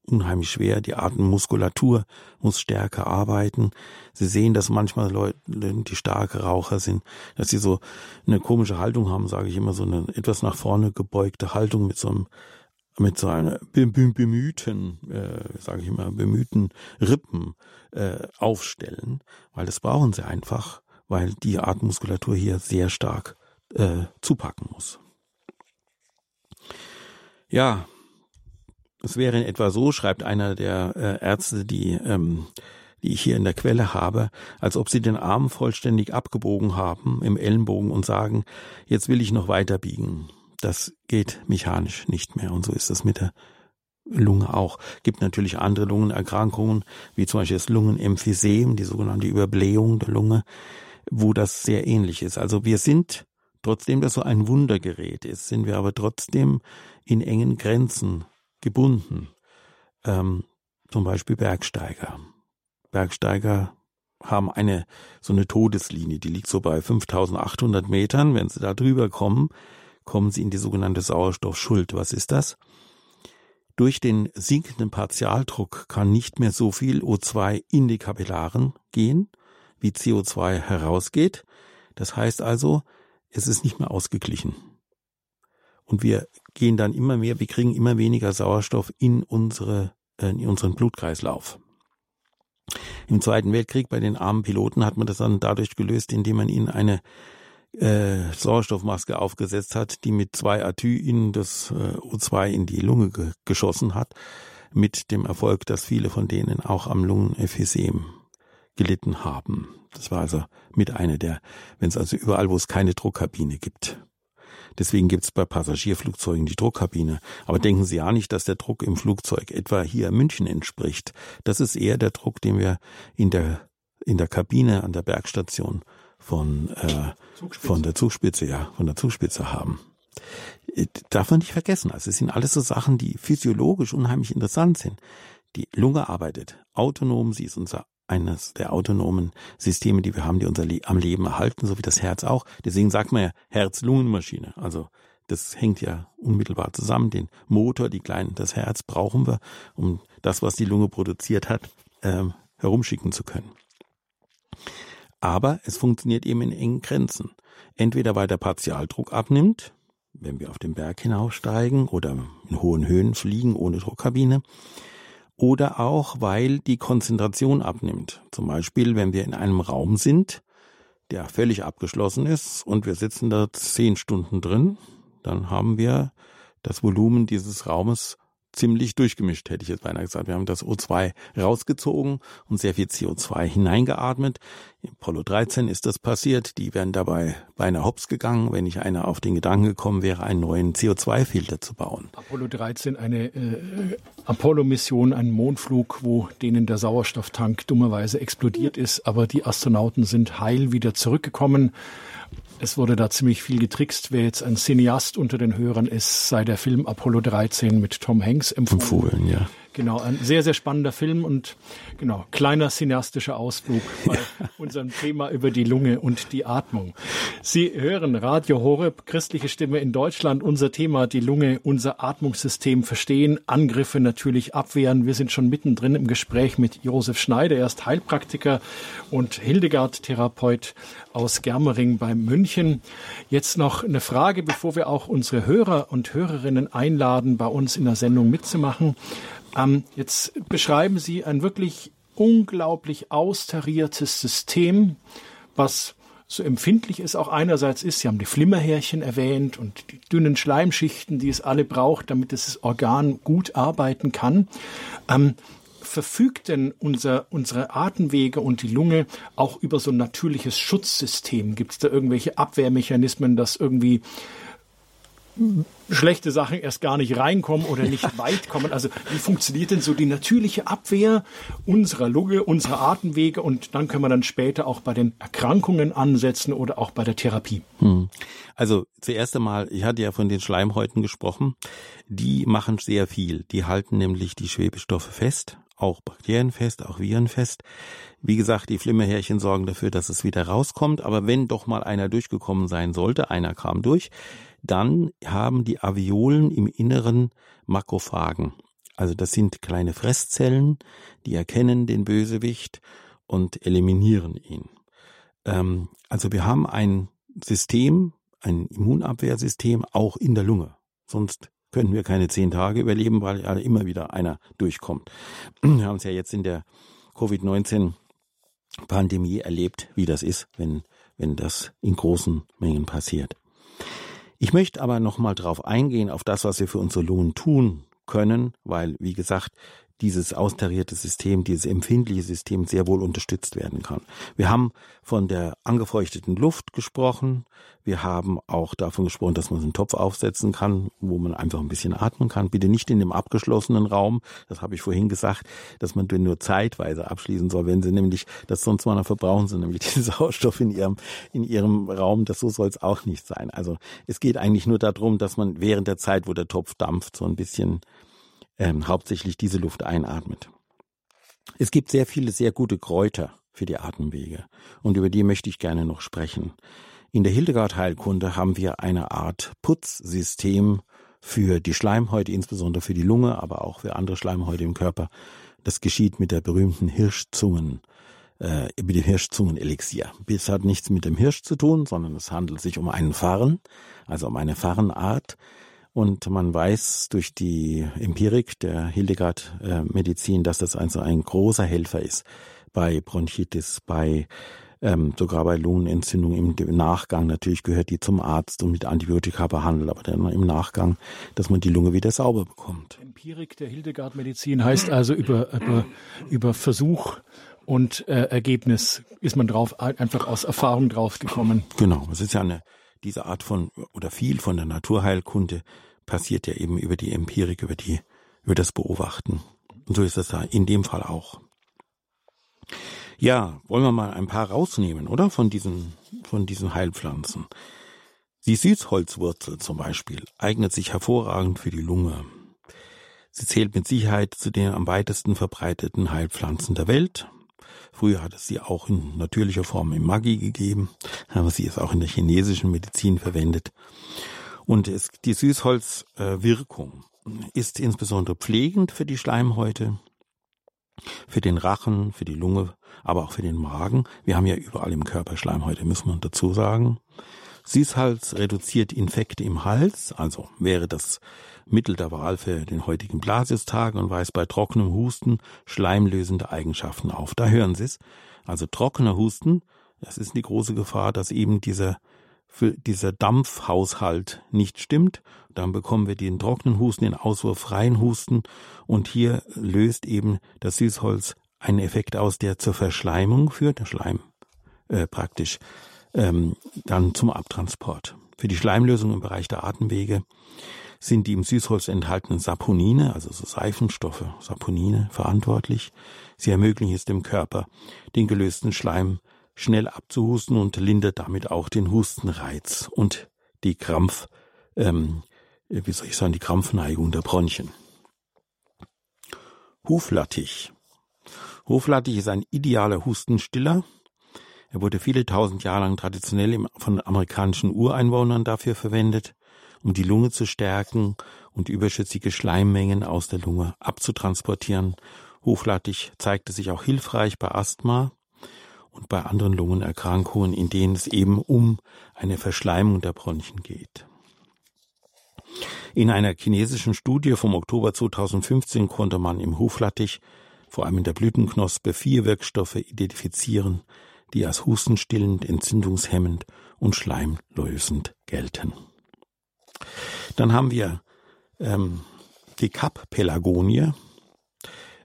Speaker 2: unheimlich schwer. Die Atemmuskulatur muss stärker arbeiten. Sie sehen, dass manchmal Leute, die starke Raucher sind, dass sie so eine komische Haltung haben, sage ich immer, so eine etwas nach vorne gebeugte Haltung mit so einem mit so einer bemühten, äh, sage ich immer, bemühten Rippen äh, aufstellen, weil das brauchen sie einfach, weil die Atemmuskulatur hier sehr stark äh, zupacken muss. Ja, es wäre in etwa so, schreibt einer der äh, Ärzte, die, ähm, die ich hier in der Quelle habe, als ob sie den Arm vollständig abgebogen haben im Ellenbogen und sagen, jetzt will ich noch weiter biegen. Das geht mechanisch nicht mehr. Und so ist das mit der Lunge auch. Gibt natürlich andere Lungenerkrankungen, wie zum Beispiel das Lungenemphysem, die sogenannte Überblähung der Lunge, wo das sehr ähnlich ist. Also wir sind, trotzdem das so ein Wundergerät ist, sind wir aber trotzdem in engen Grenzen gebunden. Ähm, zum Beispiel Bergsteiger. Bergsteiger haben eine so eine Todeslinie, die liegt so bei 5800 Metern. Wenn sie da drüber kommen, kommen sie in die sogenannte Sauerstoffschuld. Was ist das? Durch den sinkenden Partialdruck kann nicht mehr so viel O2 in die Kapillaren gehen, wie CO2 herausgeht. Das heißt also, es ist nicht mehr ausgeglichen. Und wir gehen dann immer mehr, wir kriegen immer weniger Sauerstoff in unsere, äh, in unseren Blutkreislauf. Im Zweiten Weltkrieg bei den armen Piloten hat man das dann dadurch gelöst, indem man ihnen eine äh, Sauerstoffmaske aufgesetzt hat, die mit zwei Atü in das äh, O2 in die Lunge ge geschossen hat, mit dem Erfolg, dass viele von denen auch am Lungenemphysem gelitten haben. Das war also mit einer der, wenn es also überall, wo es keine Druckkabine gibt, Deswegen gibt es bei Passagierflugzeugen die Druckkabine. Aber denken Sie ja nicht, dass der Druck im Flugzeug etwa hier in München entspricht. Das ist eher der Druck, den wir in der, in der Kabine an der Bergstation von, äh, von der Zugspitze, ja, von der Zugspitze haben. Äh, darf man nicht vergessen. Also es sind alles so Sachen, die physiologisch unheimlich interessant sind. Die Lunge arbeitet autonom, sie ist unser eines der autonomen Systeme, die wir haben, die unser Le am Leben erhalten, so wie das Herz auch. Deswegen sagt man ja Herz-Lungen-Maschine. Also das hängt ja unmittelbar zusammen. Den Motor, die kleinen, das Herz brauchen wir, um das, was die Lunge produziert hat, ähm, herumschicken zu können. Aber es funktioniert eben in engen Grenzen. Entweder weil der Partialdruck abnimmt, wenn wir auf den Berg hinaufsteigen oder in hohen Höhen fliegen ohne Druckkabine. Oder auch, weil die Konzentration abnimmt. Zum Beispiel, wenn wir in einem Raum sind, der völlig abgeschlossen ist und wir sitzen da zehn Stunden drin, dann haben wir das Volumen dieses Raumes ziemlich durchgemischt, hätte ich jetzt beinahe gesagt. Wir haben das O2 rausgezogen und sehr viel CO2 hineingeatmet. Im Apollo 13 ist das passiert. Die wären dabei beinahe hops gegangen, wenn nicht einer auf den Gedanken gekommen wäre, einen neuen CO2-Filter zu bauen.
Speaker 1: Apollo 13, eine äh, Apollo-Mission, ein Mondflug, wo denen der Sauerstofftank dummerweise explodiert ist, aber die Astronauten sind heil wieder zurückgekommen. Es wurde da ziemlich viel getrickst. Wer jetzt ein Cineast unter den Hörern ist, sei der Film Apollo 13 mit Tom Hanks empfohlen. empfohlen ja. Genau, ein sehr, sehr spannender Film und genau, kleiner cineastischer Ausflug bei unserem Thema über die Lunge und die Atmung. Sie hören Radio Horeb, christliche Stimme in Deutschland, unser Thema, die Lunge, unser Atmungssystem verstehen, Angriffe natürlich abwehren. Wir sind schon mittendrin im Gespräch mit Josef Schneider, er ist Heilpraktiker und Hildegard-Therapeut aus Germering bei München. Jetzt noch eine Frage, bevor wir auch unsere Hörer und Hörerinnen einladen, bei uns in der Sendung mitzumachen. Ähm, jetzt beschreiben Sie ein wirklich unglaublich austariertes System, was so empfindlich es auch einerseits ist. Sie haben die Flimmerhärchen erwähnt und die dünnen Schleimschichten, die es alle braucht, damit das Organ gut arbeiten kann. Ähm, verfügt denn unser, unsere Atemwege und die Lunge auch über so ein natürliches Schutzsystem? Gibt es da irgendwelche Abwehrmechanismen, dass irgendwie schlechte Sachen erst gar nicht reinkommen oder nicht weit kommen. Also wie funktioniert denn so die natürliche Abwehr unserer Lunge, unserer Atemwege und dann können wir dann später auch bei den Erkrankungen ansetzen oder auch bei der Therapie. Hm.
Speaker 2: Also zuerst einmal, ich hatte ja von den Schleimhäuten gesprochen, die machen sehr viel. Die halten nämlich die Schwebestoffe fest, auch Bakterien fest, auch Viren fest. Wie gesagt, die Flimmerhärchen sorgen dafür, dass es wieder rauskommt. Aber wenn doch mal einer durchgekommen sein sollte, einer kam durch, dann haben die Aviolen im Inneren Makrophagen. Also das sind kleine Fresszellen, die erkennen den Bösewicht und eliminieren ihn. Ähm, also wir haben ein System, ein Immunabwehrsystem auch in der Lunge. Sonst können wir keine zehn Tage überleben, weil immer wieder einer durchkommt. Wir haben es ja jetzt in der Covid-19-Pandemie erlebt, wie das ist, wenn, wenn das in großen Mengen passiert. Ich möchte aber nochmal drauf eingehen, auf das, was wir für unsere Lungen tun können, weil, wie gesagt, dieses austarierte System, dieses empfindliche System sehr wohl unterstützt werden kann. Wir haben von der angefeuchteten Luft gesprochen. Wir haben auch davon gesprochen, dass man einen Topf aufsetzen kann, wo man einfach ein bisschen atmen kann. Bitte nicht in dem abgeschlossenen Raum. Das habe ich vorhin gesagt, dass man den nur zeitweise abschließen soll, wenn sie nämlich, das sonst mal verbrauchen sie nämlich den Sauerstoff in ihrem, in ihrem Raum. Das so soll es auch nicht sein. Also es geht eigentlich nur darum, dass man während der Zeit, wo der Topf dampft, so ein bisschen ähm, hauptsächlich diese Luft einatmet. Es gibt sehr viele sehr gute Kräuter für die Atemwege und über die möchte ich gerne noch sprechen. In der Hildegard-Heilkunde haben wir eine Art Putzsystem für die Schleimhäute, insbesondere für die Lunge, aber auch für andere Schleimhäute im Körper. Das geschieht mit der berühmten Hirschzungen, äh, mit dem Hirschzungenelixier. Das hat nichts mit dem Hirsch zu tun, sondern es handelt sich um einen Farn, also um eine Farnart, und man weiß durch die Empirik der Hildegard-Medizin, dass das also ein großer Helfer ist bei Bronchitis, bei ähm, sogar bei Lungenentzündung im Nachgang. Natürlich gehört die zum Arzt und mit Antibiotika behandelt, aber dann im Nachgang, dass man die Lunge wieder sauber bekommt.
Speaker 1: Empirik der Hildegard-Medizin heißt also über, über, über Versuch und äh, Ergebnis ist man drauf einfach aus Erfahrung drauf gekommen.
Speaker 2: Genau, es ist ja eine diese Art von oder viel von der Naturheilkunde passiert ja eben über die Empirik, über die, über das Beobachten. Und so ist das da in dem Fall auch. Ja, wollen wir mal ein paar rausnehmen, oder? Von diesen, von diesen Heilpflanzen. Die Süßholzwurzel zum Beispiel eignet sich hervorragend für die Lunge. Sie zählt mit Sicherheit zu den am weitesten verbreiteten Heilpflanzen der Welt. Früher hat es sie auch in natürlicher Form im Maggi gegeben, aber sie ist auch in der chinesischen Medizin verwendet. Und es, die Süßholzwirkung ist insbesondere pflegend für die Schleimhäute, für den Rachen, für die Lunge, aber auch für den Magen. Wir haben ja überall im Körper Schleimhäute, muss man dazu sagen. Süßholz reduziert Infekte im Hals, also wäre das Mittel der Wahl für den heutigen Blasiustag und weist bei trockenem Husten schleimlösende Eigenschaften auf. Da hören Sie es. Also trockener Husten, das ist die große Gefahr, dass eben dieser dieser Dampfhaushalt nicht stimmt. Dann bekommen wir den trockenen Husten, den auswurffreien Husten. Und hier löst eben das Süßholz einen Effekt aus, der zur Verschleimung führt, der Schleim äh, praktisch ähm, dann zum Abtransport. Für die Schleimlösung im Bereich der Atemwege sind die im Süßholz enthaltenen Saponine, also so Seifenstoffe, Saponine, verantwortlich. Sie ermöglichen es dem Körper, den gelösten Schleim schnell abzuhusten und lindert damit auch den Hustenreiz und die Krampf, ähm, wie soll ich sagen, die Krampfneigung der Bronchien. Huflattich. Huflattich ist ein idealer Hustenstiller. Er wurde viele tausend Jahre lang traditionell von amerikanischen Ureinwohnern dafür verwendet, um die Lunge zu stärken und überschüssige Schleimmengen aus der Lunge abzutransportieren. Huflattich zeigte sich auch hilfreich bei Asthma und bei anderen Lungenerkrankungen, in denen es eben um eine Verschleimung der Bronchien geht. In einer chinesischen Studie vom Oktober 2015 konnte man im Huflattich, vor allem in der Blütenknospe, vier Wirkstoffe identifizieren, die als hustenstillend, entzündungshemmend und schleimlösend gelten. Dann haben wir ähm, die Kapp-Pelagonie.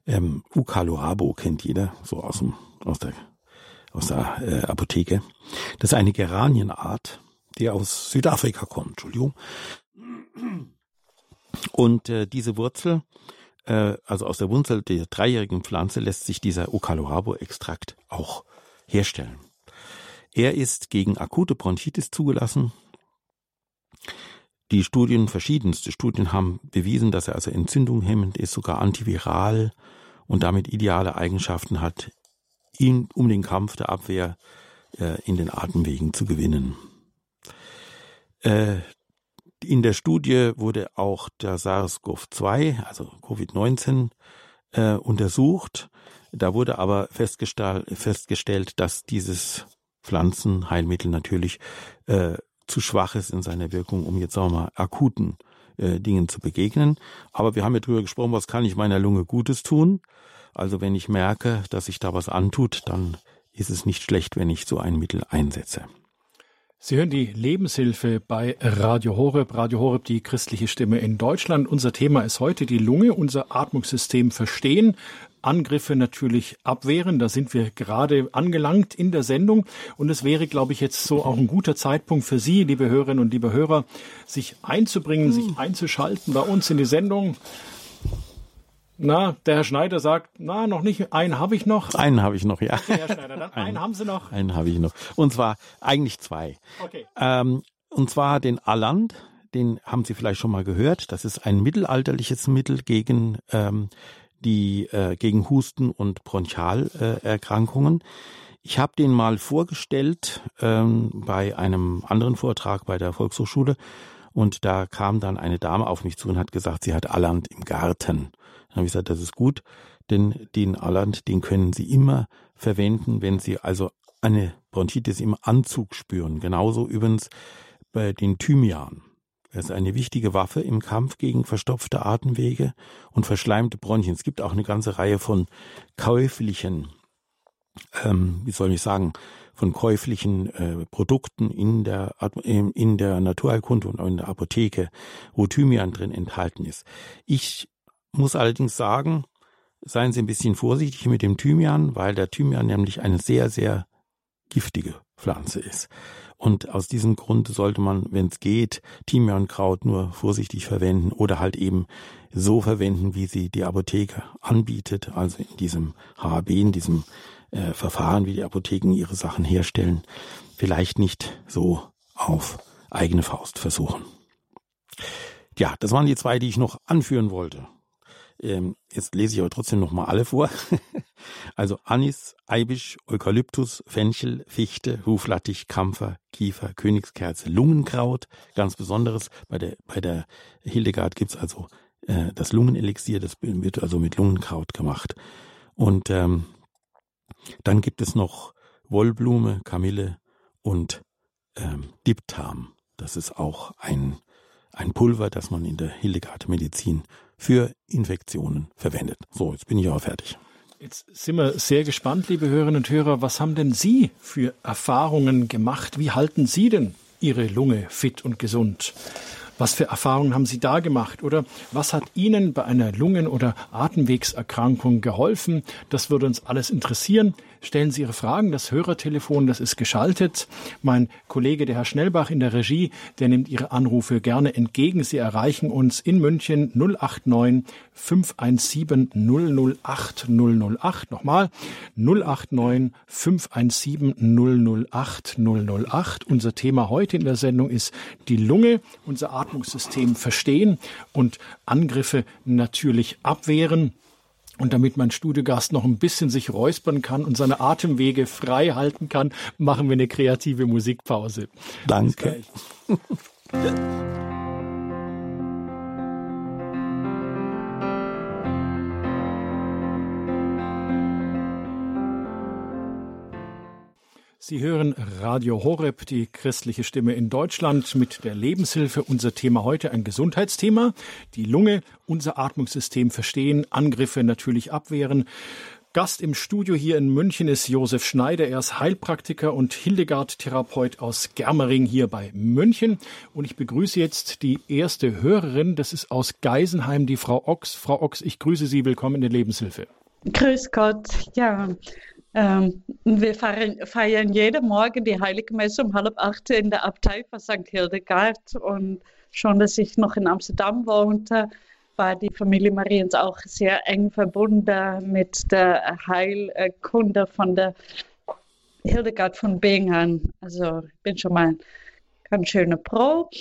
Speaker 2: Ähm, Ucaloabo kennt jeder, so aus, dem, aus der aus der äh, Apotheke. Das ist eine Geranienart, die aus Südafrika kommt, Entschuldigung. Und äh, diese Wurzel, äh, also aus der Wurzel der dreijährigen Pflanze, lässt sich dieser Ocalorabo-Extrakt auch herstellen. Er ist gegen akute Bronchitis zugelassen. Die Studien, verschiedenste Studien haben bewiesen, dass er also entzündungshemmend ist, sogar antiviral und damit ideale Eigenschaften hat ihn um den Kampf der Abwehr äh, in den Atemwegen zu gewinnen. Äh, in der Studie wurde auch der SARS-CoV-2, also Covid-19, äh, untersucht. Da wurde aber festgestellt, dass dieses Pflanzenheilmittel natürlich äh, zu schwach ist in seiner Wirkung, um jetzt wir mal akuten äh, Dingen zu begegnen. Aber wir haben ja drüber gesprochen, was kann ich meiner Lunge Gutes tun? Also wenn ich merke, dass sich da was antut, dann ist es nicht schlecht, wenn ich so ein Mittel einsetze.
Speaker 1: Sie hören die Lebenshilfe bei Radio Horeb. Radio Horeb, die christliche Stimme in Deutschland. Unser Thema ist heute die Lunge, unser Atmungssystem verstehen. Angriffe natürlich abwehren. Da sind wir gerade angelangt in der Sendung. Und es wäre, glaube ich, jetzt so auch ein guter Zeitpunkt für Sie, liebe Hörerinnen und liebe Hörer, sich einzubringen, sich einzuschalten bei uns in die Sendung. Na, der Herr Schneider sagt, na, noch nicht, einen habe ich noch.
Speaker 2: Einen habe ich noch, ja.
Speaker 1: Okay, Herr Schneider, dann einen, einen haben Sie noch.
Speaker 2: Einen habe ich noch. Und zwar eigentlich zwei. Okay. Ähm, und zwar den Alland, den haben Sie vielleicht schon mal gehört. Das ist ein mittelalterliches Mittel gegen ähm, die äh, gegen Husten und Bronchialerkrankungen. Äh, ich habe den mal vorgestellt ähm, bei einem anderen Vortrag bei der Volkshochschule und da kam dann eine Dame auf mich zu und hat gesagt, sie hat Alland im Garten. Dann habe ich gesagt, das ist gut, denn den Alland, den können Sie immer verwenden, wenn Sie also eine Bronchitis im Anzug spüren. Genauso übrigens bei den Thymian. Das ist eine wichtige Waffe im Kampf gegen verstopfte Atemwege und verschleimte Bronchien. Es gibt auch eine ganze Reihe von käuflichen, ähm, wie soll ich sagen, von käuflichen äh, Produkten in der, in der Naturheilkunde und in der Apotheke, wo Thymian drin enthalten ist. Ich muss allerdings sagen, seien Sie ein bisschen vorsichtig mit dem Thymian, weil der Thymian nämlich eine sehr, sehr giftige Pflanze ist. Und aus diesem Grund sollte man, wenn es geht, Thymiankraut nur vorsichtig verwenden oder halt eben so verwenden, wie sie die Apotheke anbietet, also in diesem HB, in diesem äh, Verfahren, wie die Apotheken ihre Sachen herstellen. Vielleicht nicht so auf eigene Faust versuchen. Ja, das waren die zwei, die ich noch anführen wollte. Ähm, jetzt lese ich aber trotzdem noch mal alle vor. also Anis, Eibisch, Eukalyptus, Fenchel, Fichte, Huflattich, Kampfer, Kiefer, Königskerze, Lungenkraut. Ganz Besonderes. Bei der, bei der Hildegard gibt's also äh, das Lungenelixier, das wird also mit Lungenkraut gemacht. Und ähm, dann gibt es noch Wollblume, Kamille und ähm, Diptam. Das ist auch ein, ein Pulver, das man in der Hildegard-Medizin für Infektionen verwendet. So, jetzt bin ich auch fertig.
Speaker 1: Jetzt sind wir sehr gespannt, liebe Hörerinnen und Hörer. Was haben denn Sie für Erfahrungen gemacht? Wie halten Sie denn Ihre Lunge fit und gesund? Was für Erfahrungen haben Sie da gemacht? Oder was hat Ihnen bei einer Lungen- oder Atemwegserkrankung geholfen? Das würde uns alles interessieren. Stellen Sie Ihre Fragen. Das Hörertelefon, das ist geschaltet. Mein Kollege, der Herr Schnellbach in der Regie, der nimmt Ihre Anrufe gerne entgegen. Sie erreichen uns in München 089 517 008 008. Nochmal 089 517 008 008. Unser Thema heute in der Sendung ist die Lunge, unser Atmungssystem verstehen und Angriffe natürlich abwehren. Und damit mein Studiogast noch ein bisschen sich räuspern kann und seine Atemwege frei halten kann, machen wir eine kreative Musikpause.
Speaker 2: Danke.
Speaker 1: Sie hören Radio Horeb, die christliche Stimme in Deutschland mit der Lebenshilfe. Unser Thema heute ein Gesundheitsthema. Die Lunge, unser Atmungssystem verstehen, Angriffe natürlich abwehren. Gast im Studio hier in München ist Josef Schneider. Er ist Heilpraktiker und Hildegard-Therapeut aus Germering hier bei München. Und ich begrüße jetzt die erste Hörerin. Das ist aus Geisenheim, die Frau Ochs. Frau Ochs, ich grüße Sie. Willkommen in der Lebenshilfe.
Speaker 3: Grüß Gott. Ja, ähm, wir feiern, feiern jeden Morgen die Heilige Messe um halb acht in der Abtei von St. Hildegard. Und schon, dass ich noch in Amsterdam wohnte, war die Familie Mariens auch sehr eng verbunden mit der Heilkunde von der Hildegard von Bingen. Also ich bin schon mal ganz schöne Pro.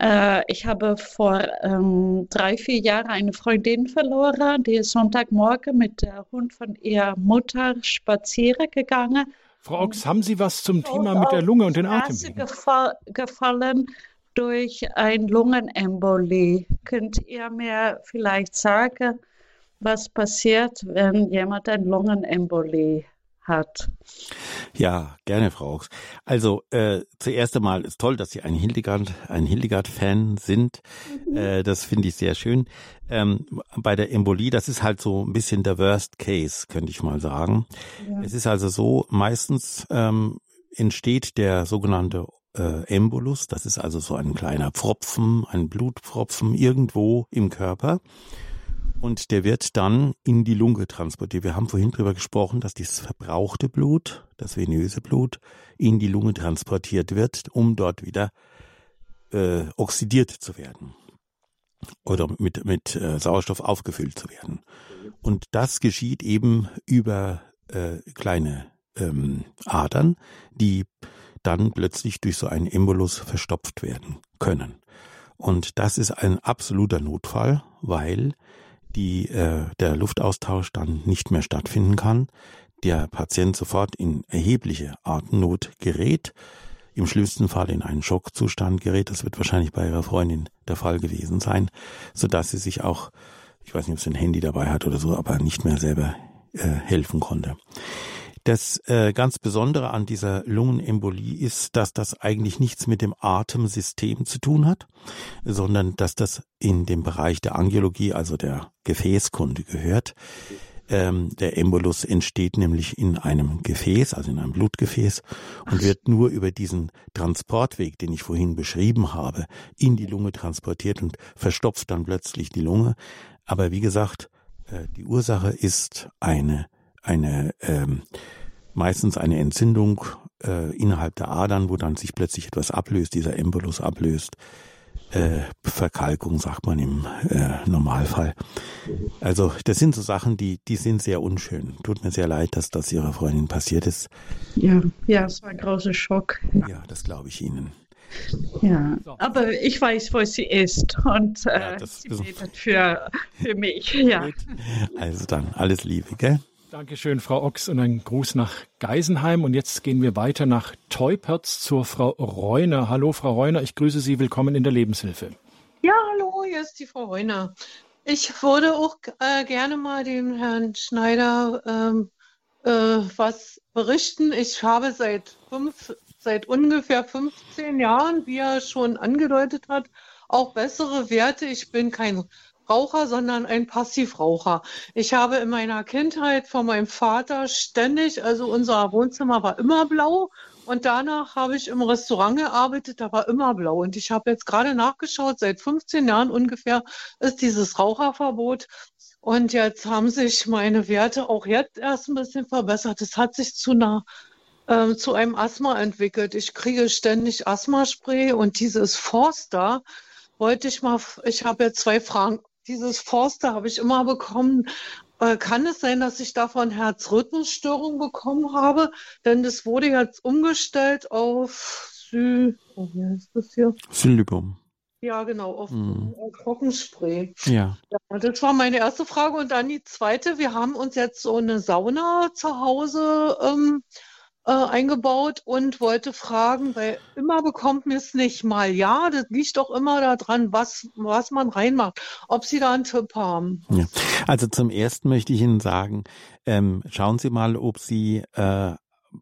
Speaker 3: Äh, ich habe vor ähm, drei, vier Jahren eine Freundin verloren, die ist Sonntagmorgen mit der Hund von ihrer Mutter spazieren gegangen.
Speaker 1: Frau Ochs, haben Sie was zum Thema mit der Lunge und den Atemwegen?
Speaker 3: Gefall, gefallen durch ein Lungenembolie. Könnt ihr mir vielleicht sagen, was passiert, wenn jemand ein Lungenembolie hat.
Speaker 2: Ja, gerne, Frau Ochs. Also äh, zuerst einmal ist toll, dass Sie ein Hildegard, ein Hildegard-Fan sind. Mhm. Äh, das finde ich sehr schön. Ähm, bei der Embolie, das ist halt so ein bisschen der Worst Case, könnte ich mal sagen. Ja. Es ist also so, meistens ähm, entsteht der sogenannte äh, Embolus, das ist also so ein kleiner Pfropfen, ein Blutpfropfen irgendwo im Körper und der wird dann in die Lunge transportiert. Wir haben vorhin drüber gesprochen, dass dieses verbrauchte Blut, das venöse Blut, in die Lunge transportiert wird, um dort wieder äh, oxidiert zu werden oder mit, mit äh, Sauerstoff aufgefüllt zu werden. Und das geschieht eben über äh, kleine ähm, Adern, die dann plötzlich durch so einen Embolus verstopft werden können. Und das ist ein absoluter Notfall, weil die, äh, der Luftaustausch dann nicht mehr stattfinden kann, der Patient sofort in erhebliche Atemnot gerät, im schlimmsten Fall in einen Schockzustand gerät, das wird wahrscheinlich bei ihrer Freundin der Fall gewesen sein, so dass sie sich auch, ich weiß nicht, ob sie ein Handy dabei hat oder so, aber nicht mehr selber äh, helfen konnte. Das äh, ganz Besondere an dieser Lungenembolie ist, dass das eigentlich nichts mit dem Atemsystem zu tun hat, sondern dass das in dem Bereich der Angiologie, also der Gefäßkunde gehört. Ähm, der Embolus entsteht nämlich in einem Gefäß, also in einem Blutgefäß und wird nur über diesen Transportweg, den ich vorhin beschrieben habe, in die Lunge transportiert und verstopft dann plötzlich die Lunge. Aber wie gesagt, äh, die Ursache ist eine eine ähm, meistens eine Entzündung äh, innerhalb der Adern, wo dann sich plötzlich etwas ablöst, dieser Embolus ablöst. Äh, Verkalkung sagt man im äh, Normalfall. Also das sind so Sachen, die die sind sehr unschön. Tut mir sehr leid, dass das ihrer Freundin passiert ist.
Speaker 3: Ja, ja, es war ein großer Schock.
Speaker 2: Ja, das glaube ich Ihnen.
Speaker 3: Ja, aber ich weiß, wo sie ist und äh, ja, sie betet für, für mich. Ja.
Speaker 2: Also dann, alles Liebe, gell?
Speaker 1: Dankeschön, Frau Ochs, und ein Gruß nach Geisenheim. Und jetzt gehen wir weiter nach Teupertz zur Frau Reuner. Hallo, Frau Reuner, ich grüße Sie. Willkommen in der Lebenshilfe.
Speaker 4: Ja, hallo, hier ist die Frau Reuner. Ich würde auch äh, gerne mal dem Herrn Schneider ähm, äh, was berichten. Ich habe seit fünf, seit ungefähr 15 Jahren, wie er schon angedeutet hat, auch bessere Werte. Ich bin kein Raucher, sondern ein Passivraucher. Ich habe in meiner Kindheit von meinem Vater ständig, also unser Wohnzimmer war immer blau und danach habe ich im Restaurant gearbeitet, da war immer blau. Und ich habe jetzt gerade nachgeschaut, seit 15 Jahren ungefähr ist dieses Raucherverbot. Und jetzt haben sich meine Werte auch jetzt erst ein bisschen verbessert. Es hat sich zu einer äh, zu einem Asthma entwickelt. Ich kriege ständig Asthmaspray und dieses Forster wollte ich mal, ich habe jetzt zwei Fragen. Dieses Forster habe ich immer bekommen. Äh, kann es sein, dass ich davon Herzrhythmusstörungen bekommen habe? Denn das wurde jetzt umgestellt auf Sy oh, wie heißt das hier?
Speaker 2: Sylibum.
Speaker 4: Ja, genau, auf
Speaker 2: Mhm.
Speaker 4: Trockenspray.
Speaker 2: Ja.
Speaker 4: Ja, das war meine erste Frage. Und dann die zweite. Wir haben uns jetzt so eine Sauna zu Hause ähm, äh, eingebaut und wollte fragen, weil immer bekommt mir es nicht mal ja. Das liegt doch immer daran, was, was man reinmacht. Ob Sie da einen Tipp haben.
Speaker 2: Ja. Also zum ersten möchte ich Ihnen sagen, ähm, schauen Sie mal, ob Sie äh,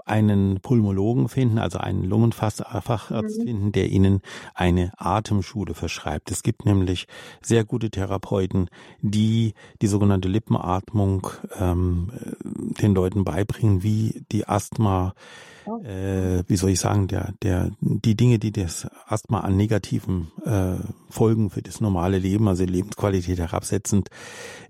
Speaker 2: einen Pulmologen finden, also einen Lungenfacharzt
Speaker 4: Mhm.
Speaker 2: finden, der Ihnen eine Atemschule verschreibt. Es gibt nämlich sehr gute Therapeuten, die die sogenannte Lippenatmung ähm, äh, den Leuten beibringen, wie die Asthma, äh, wie soll ich sagen, der, der, die Dinge, die das Asthma an negativen äh, Folgen für das normale Leben, also Lebensqualität herabsetzend,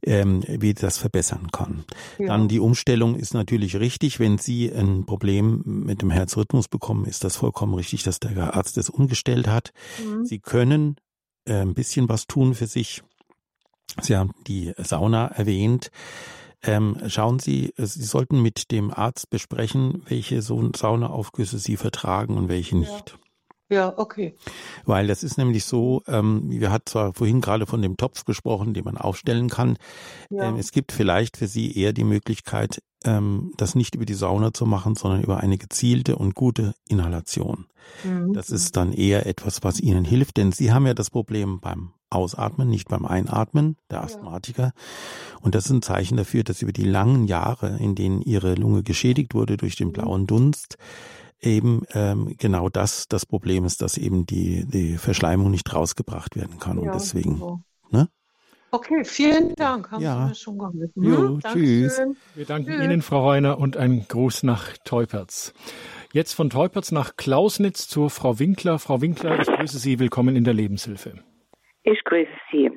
Speaker 2: ähm, wie das verbessern kann.
Speaker 4: Ja.
Speaker 2: Dann die Umstellung ist natürlich richtig. Wenn Sie ein Problem mit dem Herzrhythmus bekommen, ist das vollkommen richtig, dass der Arzt es umgestellt hat.
Speaker 4: Mhm.
Speaker 2: Sie können äh, ein bisschen was tun für sich. Sie haben die Sauna erwähnt. Ähm, schauen Sie, äh, Sie sollten mit dem Arzt besprechen, welche so Saunaaufgüsse Sie vertragen und welche nicht.
Speaker 4: Ja, okay.
Speaker 2: Weil das ist nämlich so, ähm, wir hat zwar vorhin gerade von dem Topf gesprochen, den man aufstellen kann.
Speaker 4: Ja.
Speaker 2: Ähm, es gibt vielleicht für Sie eher die Möglichkeit, ähm, das nicht über die Sauna zu machen, sondern über eine gezielte und gute Inhalation.
Speaker 4: Mhm.
Speaker 2: Das ist dann eher etwas, was Ihnen hilft, denn Sie haben ja das Problem beim Ausatmen, nicht beim Einatmen, der Asthmatiker. Und das ist ein Zeichen dafür, dass über die langen Jahre, in denen Ihre Lunge geschädigt wurde durch den blauen Dunst, eben ähm, genau das das Problem ist, dass eben die, die Verschleimung nicht rausgebracht werden kann. Und
Speaker 4: Ja,
Speaker 2: deswegen,
Speaker 4: so.
Speaker 2: ne?
Speaker 4: Okay, vielen Dank. Haben
Speaker 2: Ja.
Speaker 4: Sie mir schon geholfen.
Speaker 2: Jo,
Speaker 4: Hm?
Speaker 2: tschüss.
Speaker 1: Wir danken
Speaker 4: Tschüss.
Speaker 1: Ihnen, Frau Reuner, und ein Gruß nach Teuperz. Jetzt von Teuperz nach Klausnitz zur Frau Winkler. Frau Winkler, ich grüße Sie. Willkommen in der Lebenshilfe.
Speaker 5: Ich grüße Sie.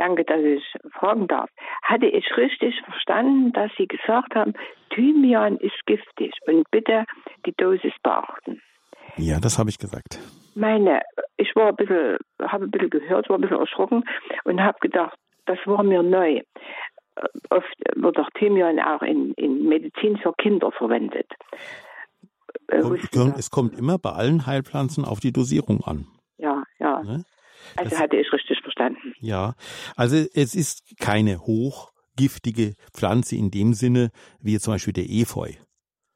Speaker 5: Danke, dass ich fragen darf. Hatte ich richtig verstanden, dass Sie gesagt haben, Thymian ist giftig und bitte die Dosis beachten?
Speaker 2: Ja, das habe ich gesagt.
Speaker 5: Meine, ich war ein bisschen, habe ein bisschen gehört, war ein bisschen erschrocken und habe gedacht, das war mir neu. Äh, Oft wird doch Thymian auch in, in Medizin für Kinder verwendet. Äh,
Speaker 2: es kommt immer bei allen Heilpflanzen auf die Dosierung an.
Speaker 5: Ja, ja.
Speaker 2: Ne?
Speaker 5: Also
Speaker 2: Das-
Speaker 5: hatte ich richtig verstanden.
Speaker 2: Ja, also es ist keine hochgiftige Pflanze in dem Sinne wie zum Beispiel der Efeu.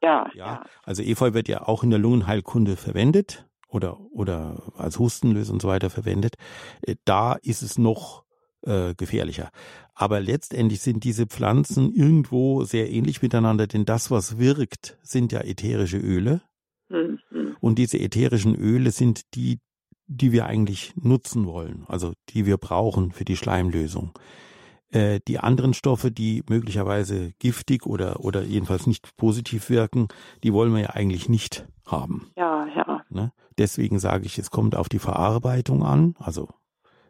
Speaker 5: Ja,
Speaker 2: Ja,
Speaker 5: ja.
Speaker 2: also Efeu wird ja auch in der Lungenheilkunde verwendet oder oder als Hustenlös und so weiter verwendet. Äh, Da ist es noch äh, gefährlicher. Aber letztendlich sind diese Pflanzen irgendwo sehr ähnlich miteinander, denn das, was wirkt, sind ja ätherische Öle.
Speaker 5: Hm, hm.
Speaker 2: Und diese ätherischen Öle sind die, die wir eigentlich nutzen wollen, also die wir brauchen für die Schleimlösung. Äh, die anderen Stoffe, die möglicherweise giftig oder, oder jedenfalls nicht positiv wirken, die wollen wir ja eigentlich nicht haben.
Speaker 5: Ja, ja.
Speaker 2: Ne? Deswegen sage ich, es kommt auf die Verarbeitung an, also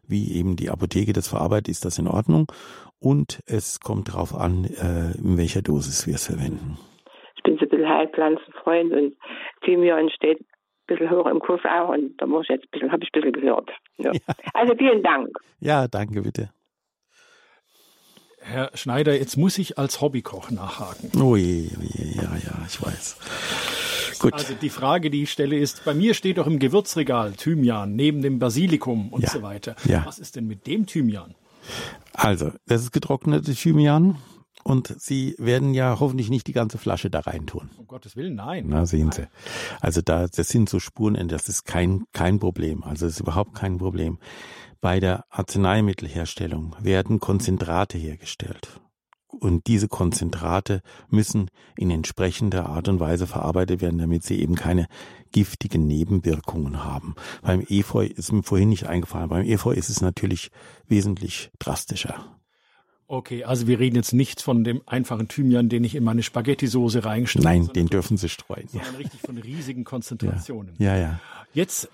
Speaker 2: wie eben die Apotheke das verarbeitet, ist das in Ordnung. Und es kommt darauf an, äh, in welcher Dosis wir es verwenden.
Speaker 5: Ich bin so ein bisschen Heilpflanzenfreund und Thymian steht bisschen hoch im Kurs auch und da muss ich jetzt ein bisschen, habe ich ein bisschen gehört. Ja. Also vielen Dank.
Speaker 2: Ja, danke bitte.
Speaker 1: Herr Schneider, jetzt muss ich als Hobbykoch nachhaken.
Speaker 2: Oh je, oh je, ja, ja, ich weiß. Gut.
Speaker 1: Also die Frage, die ich stelle, ist, bei mir steht doch im Gewürzregal Thymian neben dem Basilikum und
Speaker 2: Ja,
Speaker 1: so weiter.
Speaker 2: ja.
Speaker 1: Was ist denn mit dem Thymian?
Speaker 2: Also, das ist getrocknete Thymian und Sie werden ja hoffentlich nicht die ganze Flasche da reintun.
Speaker 1: Um Gottes Willen, nein.
Speaker 2: Na, sehen Sie. Also da, das sind so Spuren, das ist kein, kein Problem. Also das ist überhaupt kein Problem. Bei der Arzneimittelherstellung werden Konzentrate hergestellt. und diese Konzentrate müssen in entsprechender Art und Weise verarbeitet werden, damit sie eben keine giftigen Nebenwirkungen haben. Beim Efeu ist mir vorhin nicht eingefallen. Beim Efeu ist es natürlich wesentlich drastischer.
Speaker 1: Okay, also wir reden jetzt nicht von dem einfachen Thymian, den ich in meine Spaghetti-Soße reinstreue.
Speaker 2: Nein, den dürfen Sie streuen.
Speaker 1: Sondern ja. richtig von riesigen Konzentrationen.
Speaker 2: Ja, ja. ja.
Speaker 1: Jetzt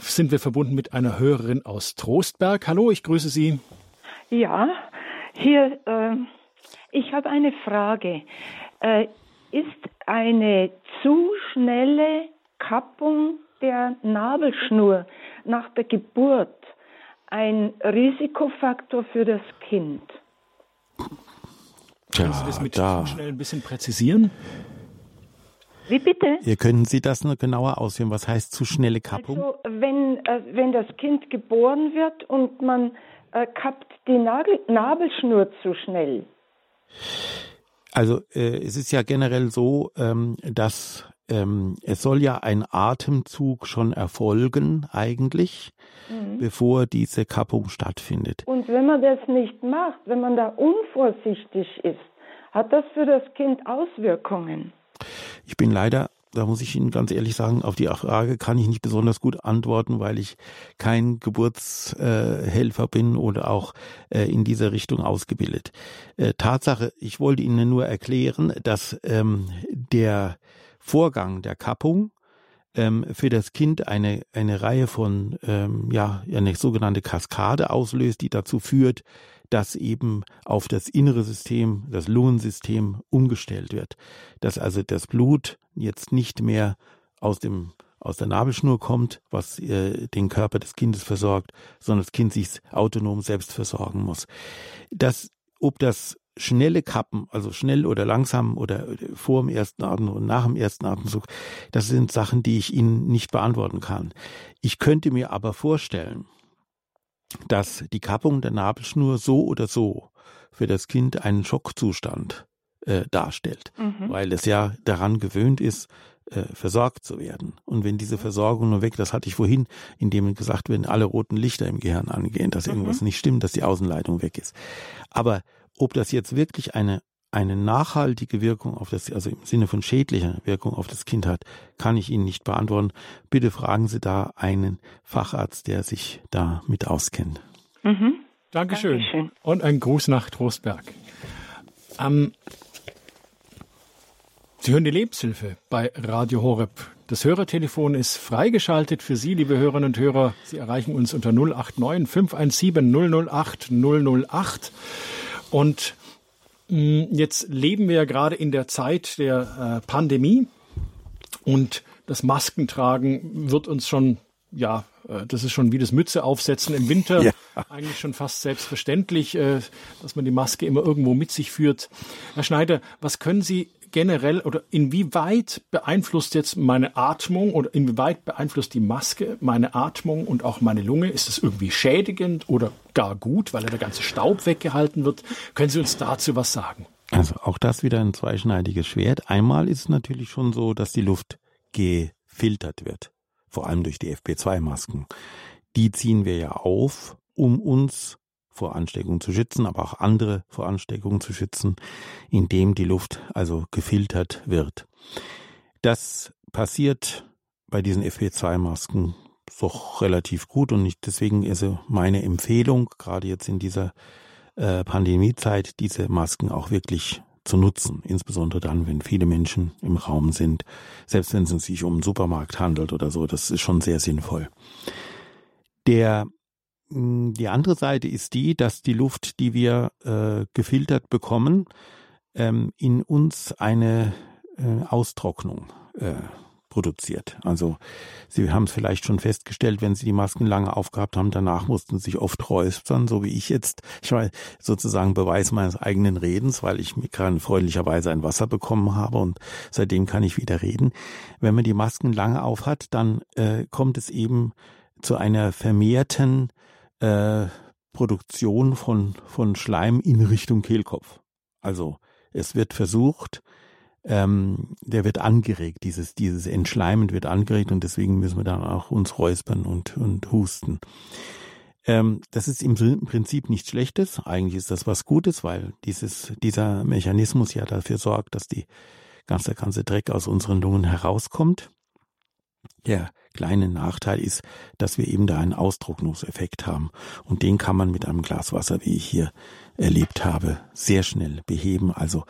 Speaker 1: sind wir verbunden mit einer Hörerin aus Trostberg. Hallo, ich grüße Sie.
Speaker 6: Ja, hier, äh, ich habe eine Frage. Äh, ist eine zu schnelle Kappung der Nabelschnur nach der Geburt ein Risikofaktor für das Kind?
Speaker 1: Können Sie das mit da. schnell ein bisschen präzisieren?
Speaker 6: Wie bitte?
Speaker 2: Ihr können Sie das noch genauer ausführen? Was heißt zu schnelle Kappung?
Speaker 6: Also, wenn, äh, wenn das Kind geboren wird und man äh, kappt die Nagel Nabelschnur zu schnell.
Speaker 2: Also äh, es ist ja generell so, ähm, dass ähm, es soll ja ein Atemzug schon erfolgen eigentlich, mhm. bevor diese Kappung stattfindet.
Speaker 6: Und wenn man das nicht macht, wenn man da unvorsichtig ist, hat das für das Kind Auswirkungen.
Speaker 2: Ich bin leider da muss ich Ihnen ganz ehrlich sagen, auf die Frage kann ich nicht besonders gut antworten, weil ich kein Geburtshelfer bin oder auch äh, in dieser Richtung ausgebildet. Äh, Tatsache, ich wollte Ihnen nur erklären, dass ähm, der Vorgang der Kappung ähm, für das Kind eine, eine Reihe von, ähm, ja, eine sogenannte Kaskade auslöst, die dazu führt, dass eben auf das innere System, das Lungensystem umgestellt wird. Dass also das Blut jetzt nicht mehr aus dem aus der Nabelschnur kommt, was äh, den Körper des Kindes versorgt, sondern das Kind sich autonom selbst versorgen muss. Das, ob das schnelle Kappen, also schnell oder langsam oder vor dem ersten Atemzug und nach dem ersten Atemzug, das sind Sachen, die ich Ihnen nicht beantworten kann. Ich könnte mir aber vorstellen, dass die Kappung der Nabelschnur so oder so für das Kind einen Schockzustand äh, darstellt, mhm. weil es ja daran gewöhnt ist, äh, versorgt zu werden. Und wenn diese Versorgung nur weg, das hatte ich vorhin, indem gesagt werden, alle roten Lichter im Gehirn angehen, dass mhm. irgendwas nicht stimmt, dass die Außenleitung weg ist. Aber ob das jetzt wirklich eine eine nachhaltige Wirkung auf das, also im Sinne von schädlicher Wirkung auf das Kind hat, kann ich Ihnen nicht beantworten. Bitte fragen Sie da einen Facharzt, der sich da mit auskennt.
Speaker 1: Mhm. Dankeschön. Dankeschön. Und ein Gruß nach Trostberg. Ähm, Sie hören die Lebenshilfe bei Radio Horeb. Das Hörertelefon ist freigeschaltet für Sie, liebe Hörerinnen und Hörer. Sie erreichen uns unter 089 517 008 008. Und Mm, jetzt leben wir ja gerade in der Zeit der äh, Pandemie und das Maskentragen wird uns schon, ja, äh, das ist schon wie das Mütze aufsetzen im Winter, ja. eigentlich schon fast selbstverständlich, äh, dass man die Maske immer irgendwo mit sich führt. Herr Schneider, was können Sie generell oder inwieweit beeinflusst jetzt meine Atmung oder inwieweit beeinflusst die Maske meine Atmung und auch meine Lunge? Ist es irgendwie schädigend oder gar gut, weil der ganze Staub weggehalten wird? Können Sie uns dazu was sagen?
Speaker 2: Also auch das wieder ein zweischneidiges Schwert. Einmal ist es natürlich schon so, dass die Luft gefiltert wird, vor allem durch die FP2-Masken. Die ziehen wir ja auf, um uns vor Ansteckung zu schützen, aber auch andere vor Ansteckung zu schützen, indem die Luft also gefiltert wird. Das passiert bei diesen FP2-Masken doch relativ gut und nicht deswegen ist meine Empfehlung, gerade jetzt in dieser äh, Pandemiezeit, diese Masken auch wirklich zu nutzen, insbesondere dann, wenn viele Menschen im Raum sind, selbst wenn es sich um einen Supermarkt handelt oder so, das ist schon sehr sinnvoll. Der die andere Seite ist die, dass die Luft, die wir äh, gefiltert bekommen, ähm, in uns eine äh, Austrocknung äh, produziert. Also Sie haben es vielleicht schon festgestellt, wenn Sie die Masken lange aufgehabt haben, danach mussten Sie sich oft räuspern, so wie ich jetzt. Ich war sozusagen Beweis meines eigenen Redens, weil ich mir gerade freundlicherweise ein Wasser bekommen habe und seitdem kann ich wieder reden. Wenn man die Masken lange aufhat, dann äh, kommt es eben zu einer vermehrten äh, Produktion von, von Schleim in Richtung Kehlkopf. Also es wird versucht, ähm, der wird angeregt, dieses, dieses Entschleimen wird angeregt und deswegen müssen wir dann auch uns räuspern und, und husten. Ähm, das ist im Prinzip nichts Schlechtes. Eigentlich ist das was Gutes, weil dieses, dieser Mechanismus ja dafür sorgt, dass die ganze, ganze Dreck aus unseren Lungen herauskommt. Der kleine Nachteil ist, dass wir eben da einen Austrocknungseffekt haben. Und den kann man mit einem Glas Wasser, wie ich hier erlebt habe, sehr schnell beheben. Also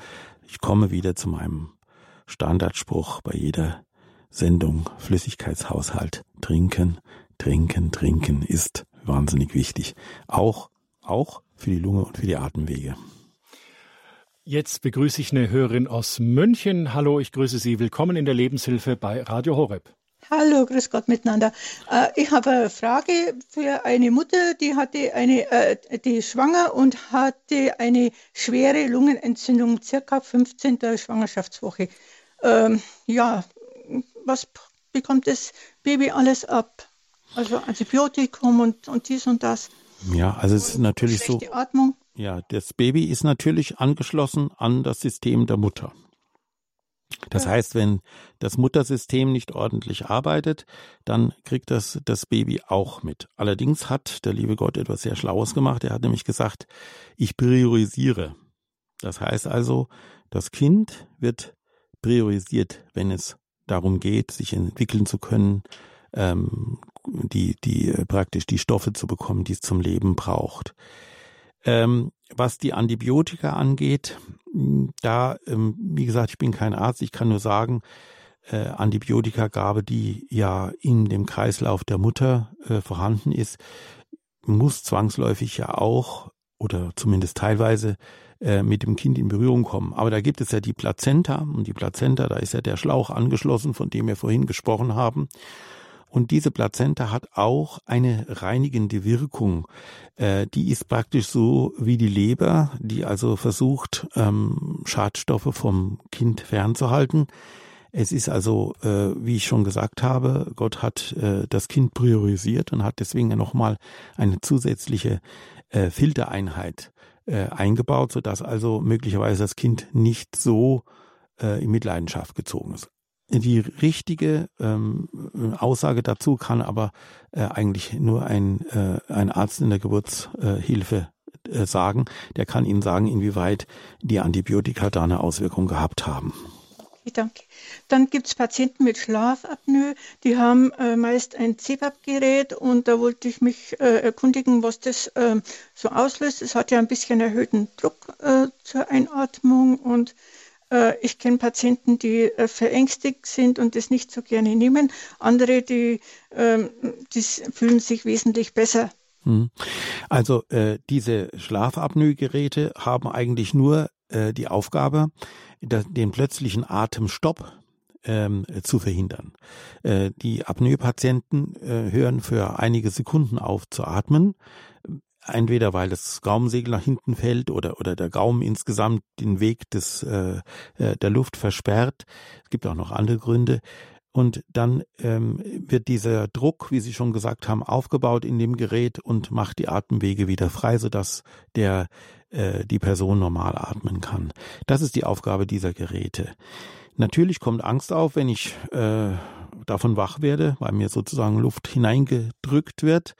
Speaker 2: ich komme wieder zu meinem Standardspruch bei jeder Sendung Flüssigkeitshaushalt. Trinken, trinken, trinken ist wahnsinnig wichtig. Auch, auch für die Lunge und für die Atemwege.
Speaker 1: Jetzt begrüße ich eine Hörerin aus München. Hallo, ich grüße Sie. Willkommen in der Lebenshilfe bei Radio Horeb.
Speaker 7: Hallo, grüß Gott miteinander. Äh, ich habe eine Frage für eine Mutter, die hatte eine, äh, die ist schwanger und hatte eine schwere Lungenentzündung, circa 15. Schwangerschaftswoche. Ähm, ja, was bekommt das Baby alles ab? Also Antibiotikum und, und dies und das.
Speaker 2: Ja, also es ist natürlich so.
Speaker 7: Atmung.
Speaker 2: Ja, das Baby ist natürlich angeschlossen an das System der Mutter. Das ja. heißt, wenn das Muttersystem nicht ordentlich arbeitet, dann kriegt das das Baby auch mit. Allerdings hat der liebe Gott etwas sehr Schlaues gemacht. Er hat nämlich gesagt, ich priorisiere. Das heißt also, das Kind wird priorisiert, wenn es darum geht, sich entwickeln zu können, ähm, die, die äh, praktisch die Stoffe zu bekommen, die es zum Leben braucht. Ähm, was die Antibiotika angeht, da, ähm, wie gesagt, ich bin kein Arzt, ich kann nur sagen, äh, Antibiotikagabe, die ja in dem Kreislauf der Mutter äh, vorhanden ist, muss zwangsläufig ja auch oder zumindest teilweise äh, mit dem Kind in Berührung kommen. Aber da gibt es ja die Plazenta und die Plazenta, da ist ja der Schlauch angeschlossen, von dem wir vorhin gesprochen haben. Und diese Plazenta hat auch eine reinigende Wirkung. Äh, die ist praktisch so wie die Leber, die also versucht, ähm, Schadstoffe vom Kind fernzuhalten. Es ist also, äh, wie ich schon gesagt habe, Gott hat äh, das Kind priorisiert und hat deswegen nochmal eine zusätzliche äh, Filtereinheit äh, eingebaut, sodass also möglicherweise das Kind nicht so äh, in Mitleidenschaft gezogen ist. Die richtige ähm, Aussage dazu kann aber äh, eigentlich nur ein, äh, ein Arzt in der Geburtshilfe äh, sagen. Der kann Ihnen sagen, inwieweit die Antibiotika da eine Auswirkung gehabt haben.
Speaker 7: Okay, danke. Dann gibt es Patienten mit Schlafapnoe, die haben äh, meist ein CPAP-Gerät und da wollte ich mich äh, erkundigen, was das äh, so auslöst. Es hat ja ein bisschen erhöhten Druck äh, zur Einatmung und ich kenne Patienten, die äh, verängstigt sind und das nicht so gerne nehmen. Andere, die, ähm, die fühlen sich wesentlich besser.
Speaker 2: Hm. Also äh, diese Schlafapnoe-Geräte haben eigentlich nur äh, die Aufgabe, den plötzlichen Atemstopp ähm, zu verhindern. Äh, die Apnoe-Patienten äh, hören für einige Sekunden auf zu atmen, entweder weil das Gaumensegel nach hinten fällt oder oder der Gaumen insgesamt den Weg des äh, äh, der Luft versperrt. Es gibt auch noch andere Gründe. Und dann ähm, wird dieser Druck, wie Sie schon gesagt haben, aufgebaut in dem Gerät und macht die Atemwege wieder frei, sodass der äh, die Person normal atmen kann. Das ist die Aufgabe dieser Geräte. Natürlich kommt Angst auf, wenn ich äh, davon wach werde, weil mir sozusagen Luft hineingedrückt wird.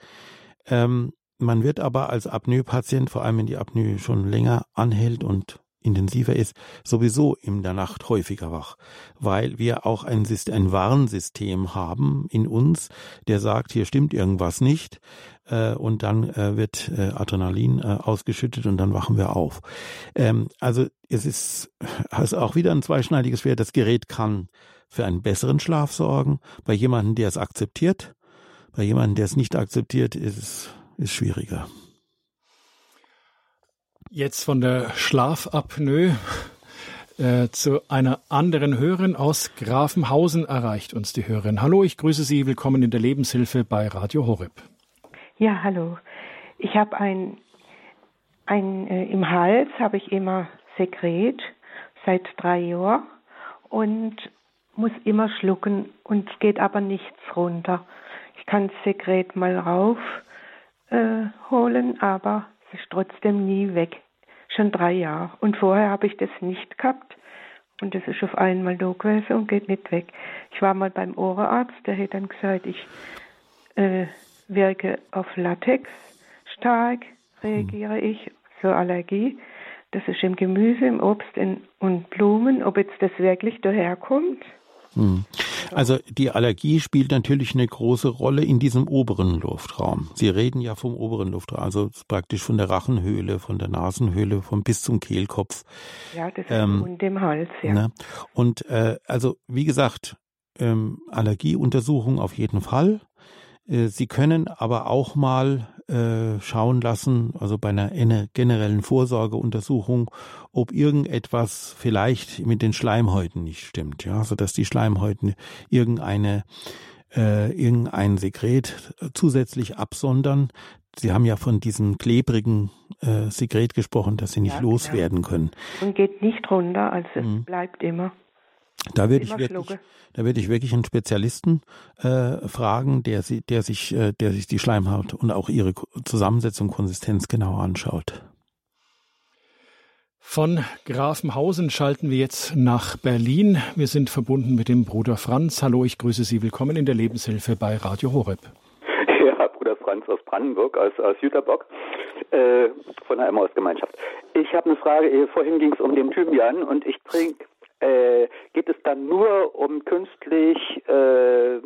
Speaker 2: Ähm, man wird aber als Apnoe-Patient, vor allem wenn die Apnoe schon länger anhält und intensiver ist, sowieso in der Nacht häufiger wach, weil wir auch ein, ein Warnsystem haben in uns, der sagt, hier stimmt irgendwas nicht äh, und dann äh, wird äh, Adrenalin äh, ausgeschüttet und dann wachen wir auf. Ähm, also es ist, ist auch wieder ein zweischneidiges Schwert. Das Gerät kann für einen besseren Schlaf sorgen. Bei jemandem, der es akzeptiert, bei jemandem, der es nicht akzeptiert, ist es ist schwieriger.
Speaker 1: Jetzt von der Schlafapnoe äh, zu einer anderen Hörerin aus Grafenhausen erreicht uns die Hörerin. Hallo, ich grüße Sie, willkommen in der Lebenshilfe bei Radio Horeb.
Speaker 8: Ja, hallo. Ich habe ein, ein äh, im Hals habe ich immer Sekret seit drei Jahren und muss immer schlucken und es geht aber nichts runter. Ich kann das Sekret mal rauf äh, holen, aber es ist trotzdem nie weg. Schon drei Jahre. Und vorher habe ich das nicht gehabt. Und das ist auf einmal da gewesen und geht nicht weg. Ich war mal beim Ohrenarzt, der hat dann gesagt, ich äh, wirke auf Latex stark reagiere ich zur Allergie. Das ist im Gemüse, im Obst in, und Blumen. Ob jetzt das wirklich daherkommt?
Speaker 2: Also die Allergie spielt natürlich eine große Rolle in diesem oberen Luftraum. Sie reden ja vom oberen Luftraum, also praktisch von der Rachenhöhle, von der Nasenhöhle, von bis zum Kehlkopf.
Speaker 8: Ja, das ist ähm, und dem Hals, ja. Ne?
Speaker 2: Und äh, also wie gesagt, ähm, Allergieuntersuchung auf jeden Fall. Äh, Sie können aber auch mal äh, schauen lassen, also bei einer generellen Vorsorgeuntersuchung, ob irgendetwas vielleicht mit den Schleimhäuten nicht stimmt, ja, so dass die Schleimhäuten irgendeine äh, irgendein Sekret zusätzlich absondern. Sie haben ja von diesem klebrigen äh, Sekret gesprochen, das Sie nicht ja, loswerden genau. können.
Speaker 8: Und geht nicht runter, also es mhm. bleibt immer.
Speaker 2: Da würde ich wirklich, da würde ich wirklich einen Spezialisten äh, fragen, der, sie, der sich, äh, der sich die Schleimhaut und auch ihre Zusammensetzung, Konsistenz genau anschaut.
Speaker 1: Von Grafenhausen schalten wir jetzt nach Berlin. Wir sind verbunden mit dem Bruder Franz. Hallo, ich grüße Sie. Willkommen in der Lebenshilfe bei Radio Horeb.
Speaker 9: Ja, Bruder Franz aus Brandenburg, aus, aus Jüterbock, äh, von der Emmaus-Gemeinschaft. Ich habe eine Frage. Vorhin ging es um den Thymian und ich trinke äh, geht es dann nur um künstlich äh,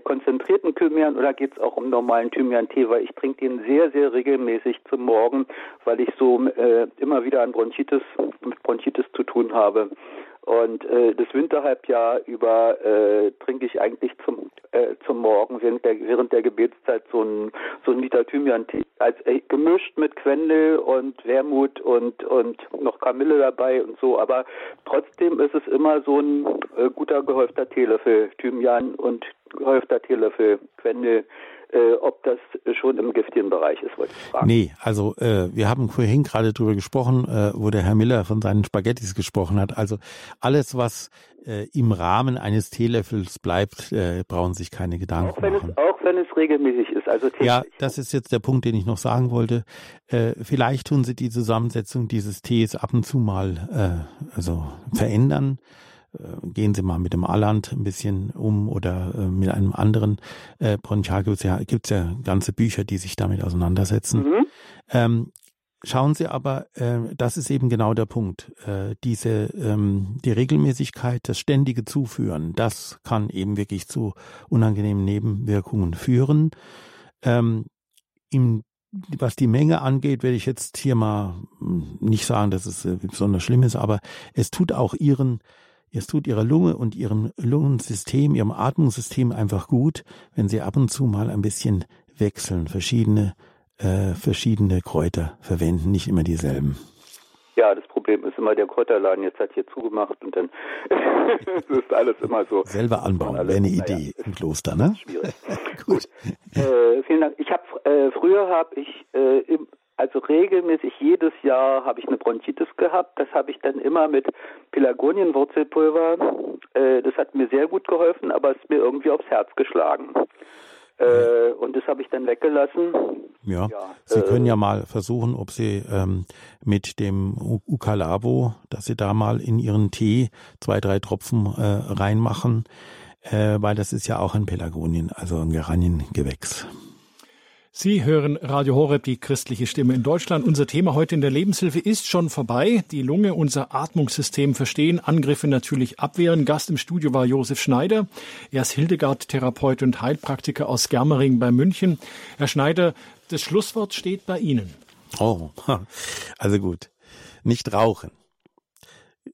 Speaker 9: konzentrierten Thymian oder geht es auch um normalen Thymian-Tee? Weil ich trinke den sehr, sehr regelmäßig zum Morgen, weil ich so äh, immer wieder an Bronchitis, mit Bronchitis zu tun habe. Und äh, das Winterhalbjahr über äh, trinke ich eigentlich zum äh, zum Morgen während der während der Gebetszeit so ein so ein Liter Thymian-Tee als äh, gemischt mit Quendel und Wermut und und noch Kamille dabei und so. Aber trotzdem ist es immer so ein äh, guter gehäufter Teelöffel Thymian und gehäufter Teelöffel Quendel äh, ob das schon im giftigen Bereich ist, wollte ich fragen.
Speaker 2: Nee, also äh, wir haben vorhin gerade darüber gesprochen, äh, wo der Herr Miller von seinen Spaghettis gesprochen hat. Also alles, was äh, im Rahmen eines Teelöffels bleibt, äh, brauchen sich keine Gedanken
Speaker 9: auch wenn
Speaker 2: machen.
Speaker 9: Es, auch wenn es regelmäßig ist, also täglich.
Speaker 2: Ja, das ist jetzt der Punkt, den ich noch sagen wollte. Äh, vielleicht tun Sie die Zusammensetzung dieses Tees ab und zu mal äh, also verändern. Äh, gehen Sie mal mit dem Alland ein bisschen um oder äh, mit einem anderen äh, Bronchial gibt es ja, ja ganze Bücher, die sich damit auseinandersetzen. Mhm. Ähm, schauen Sie aber, äh, das ist eben genau der Punkt. Äh, diese ähm, die Regelmäßigkeit, das ständige Zuführen, das kann eben wirklich zu unangenehmen Nebenwirkungen führen. Ähm, im was die Menge angeht, werde ich jetzt hier mal hm, nicht sagen, dass es äh, besonders schlimm ist, aber es tut auch ihren es tut ihrer Lunge und ihrem Lungensystem, ihrem Atmungssystem einfach gut, wenn sie ab und zu mal ein bisschen wechseln, verschiedene, äh, verschiedene Kräuter verwenden, nicht immer dieselben.
Speaker 9: Ja, das Problem ist immer, der Kräuterladen jetzt hat hier zugemacht und dann ist alles immer so.
Speaker 2: Selber anbauen, wäre eine Idee ja, im Kloster, ne?
Speaker 9: Schwierig. Gut. Äh, vielen Dank. Ich habe äh, früher habe ich äh, also regelmäßig jedes Jahr habe ich eine Bronchitis gehabt. Das habe ich dann immer mit Pelagonienwurzelpulver. Äh, das hat mir sehr gut geholfen, aber es ist mir irgendwie aufs Herz geschlagen. Äh, und das habe ich dann weggelassen.
Speaker 2: Ja, ja Sie äh, können ja mal versuchen, ob Sie ähm, mit dem Ukalabo, dass Sie da mal in Ihren Tee zwei, drei Tropfen äh, reinmachen, äh, weil das ist ja auch ein Pelagonien, also ein Geraniengewächs.
Speaker 1: Sie hören Radio Horeb, die christliche Stimme in Deutschland. Unser Thema heute in der Lebenshilfe ist schon vorbei. Die Lunge, unser Atmungssystem verstehen, Angriffe natürlich abwehren. Gast im Studio war Josef Schneider. Er ist Hildegard-Therapeut und Heilpraktiker aus Germering bei München. Herr Schneider, das Schlusswort steht bei Ihnen.
Speaker 2: Oh, also gut. Nicht rauchen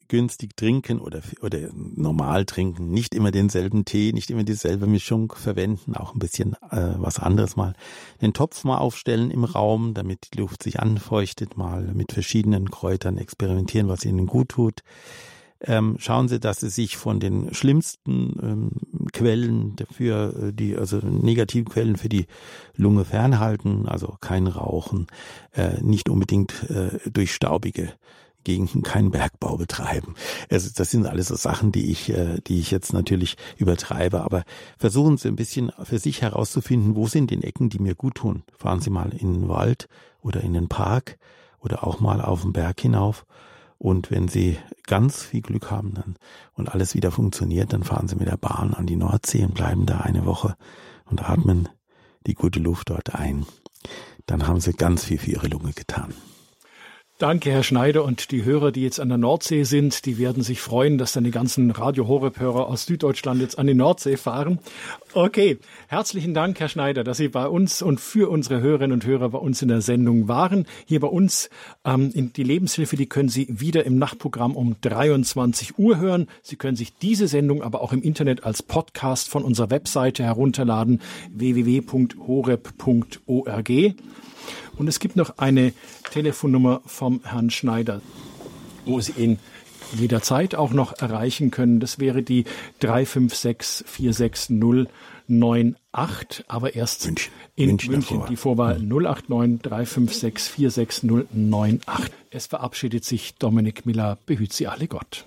Speaker 2: günstig trinken oder, oder normal trinken, nicht immer denselben Tee, nicht immer dieselbe Mischung verwenden, auch ein bisschen äh, was anderes mal. Den Topf mal aufstellen im Raum, damit die Luft sich anfeuchtet, mal mit verschiedenen Kräutern experimentieren, was ihnen gut tut. Ähm, schauen Sie, dass Sie sich von den schlimmsten ähm, Quellen dafür, äh, die also negativen Quellen für die Lunge fernhalten, also kein Rauchen, äh, nicht unbedingt äh, durch staubige gegen keinen Bergbau betreiben. Also das sind alles so Sachen, die ich, äh, die ich jetzt natürlich übertreibe. Aber versuchen Sie ein bisschen für sich herauszufinden, wo sind die Ecken, die mir gut tun. Fahren Sie mal in den Wald oder in den Park oder auch mal auf den Berg hinauf. Und wenn Sie ganz viel Glück haben dann, und alles wieder funktioniert, dann fahren Sie mit der Bahn an die Nordsee und bleiben da eine Woche und atmen die gute Luft dort ein. dann haben sie ganz viel für ihre Lunge getan.
Speaker 1: Danke, Herr Schneider. Und die Hörer, die jetzt an der Nordsee sind, die werden sich freuen, dass dann die ganzen Radio Horeb-Hörer aus Süddeutschland jetzt an die Nordsee fahren. Okay, herzlichen Dank, Herr Schneider, dass Sie bei uns und für unsere Hörerinnen und Hörer bei uns in der Sendung waren. Hier bei uns ähm, in die Lebenshilfe, die können Sie wieder im Nachtprogramm um 23 Uhr hören. Sie können sich diese Sendung aber auch im Internet als Podcast von unserer Webseite herunterladen, www.horeb.org. Und es gibt noch eine Telefonnummer vom Herrn Schneider, wo Sie ihn jederzeit auch noch erreichen können. Das wäre die 356 46098, aber erst
Speaker 2: München.
Speaker 1: in
Speaker 2: München
Speaker 1: München, die Vorwahl 089 356 46098. Es verabschiedet sich Dominik Miller. Behüt Sie alle Gott.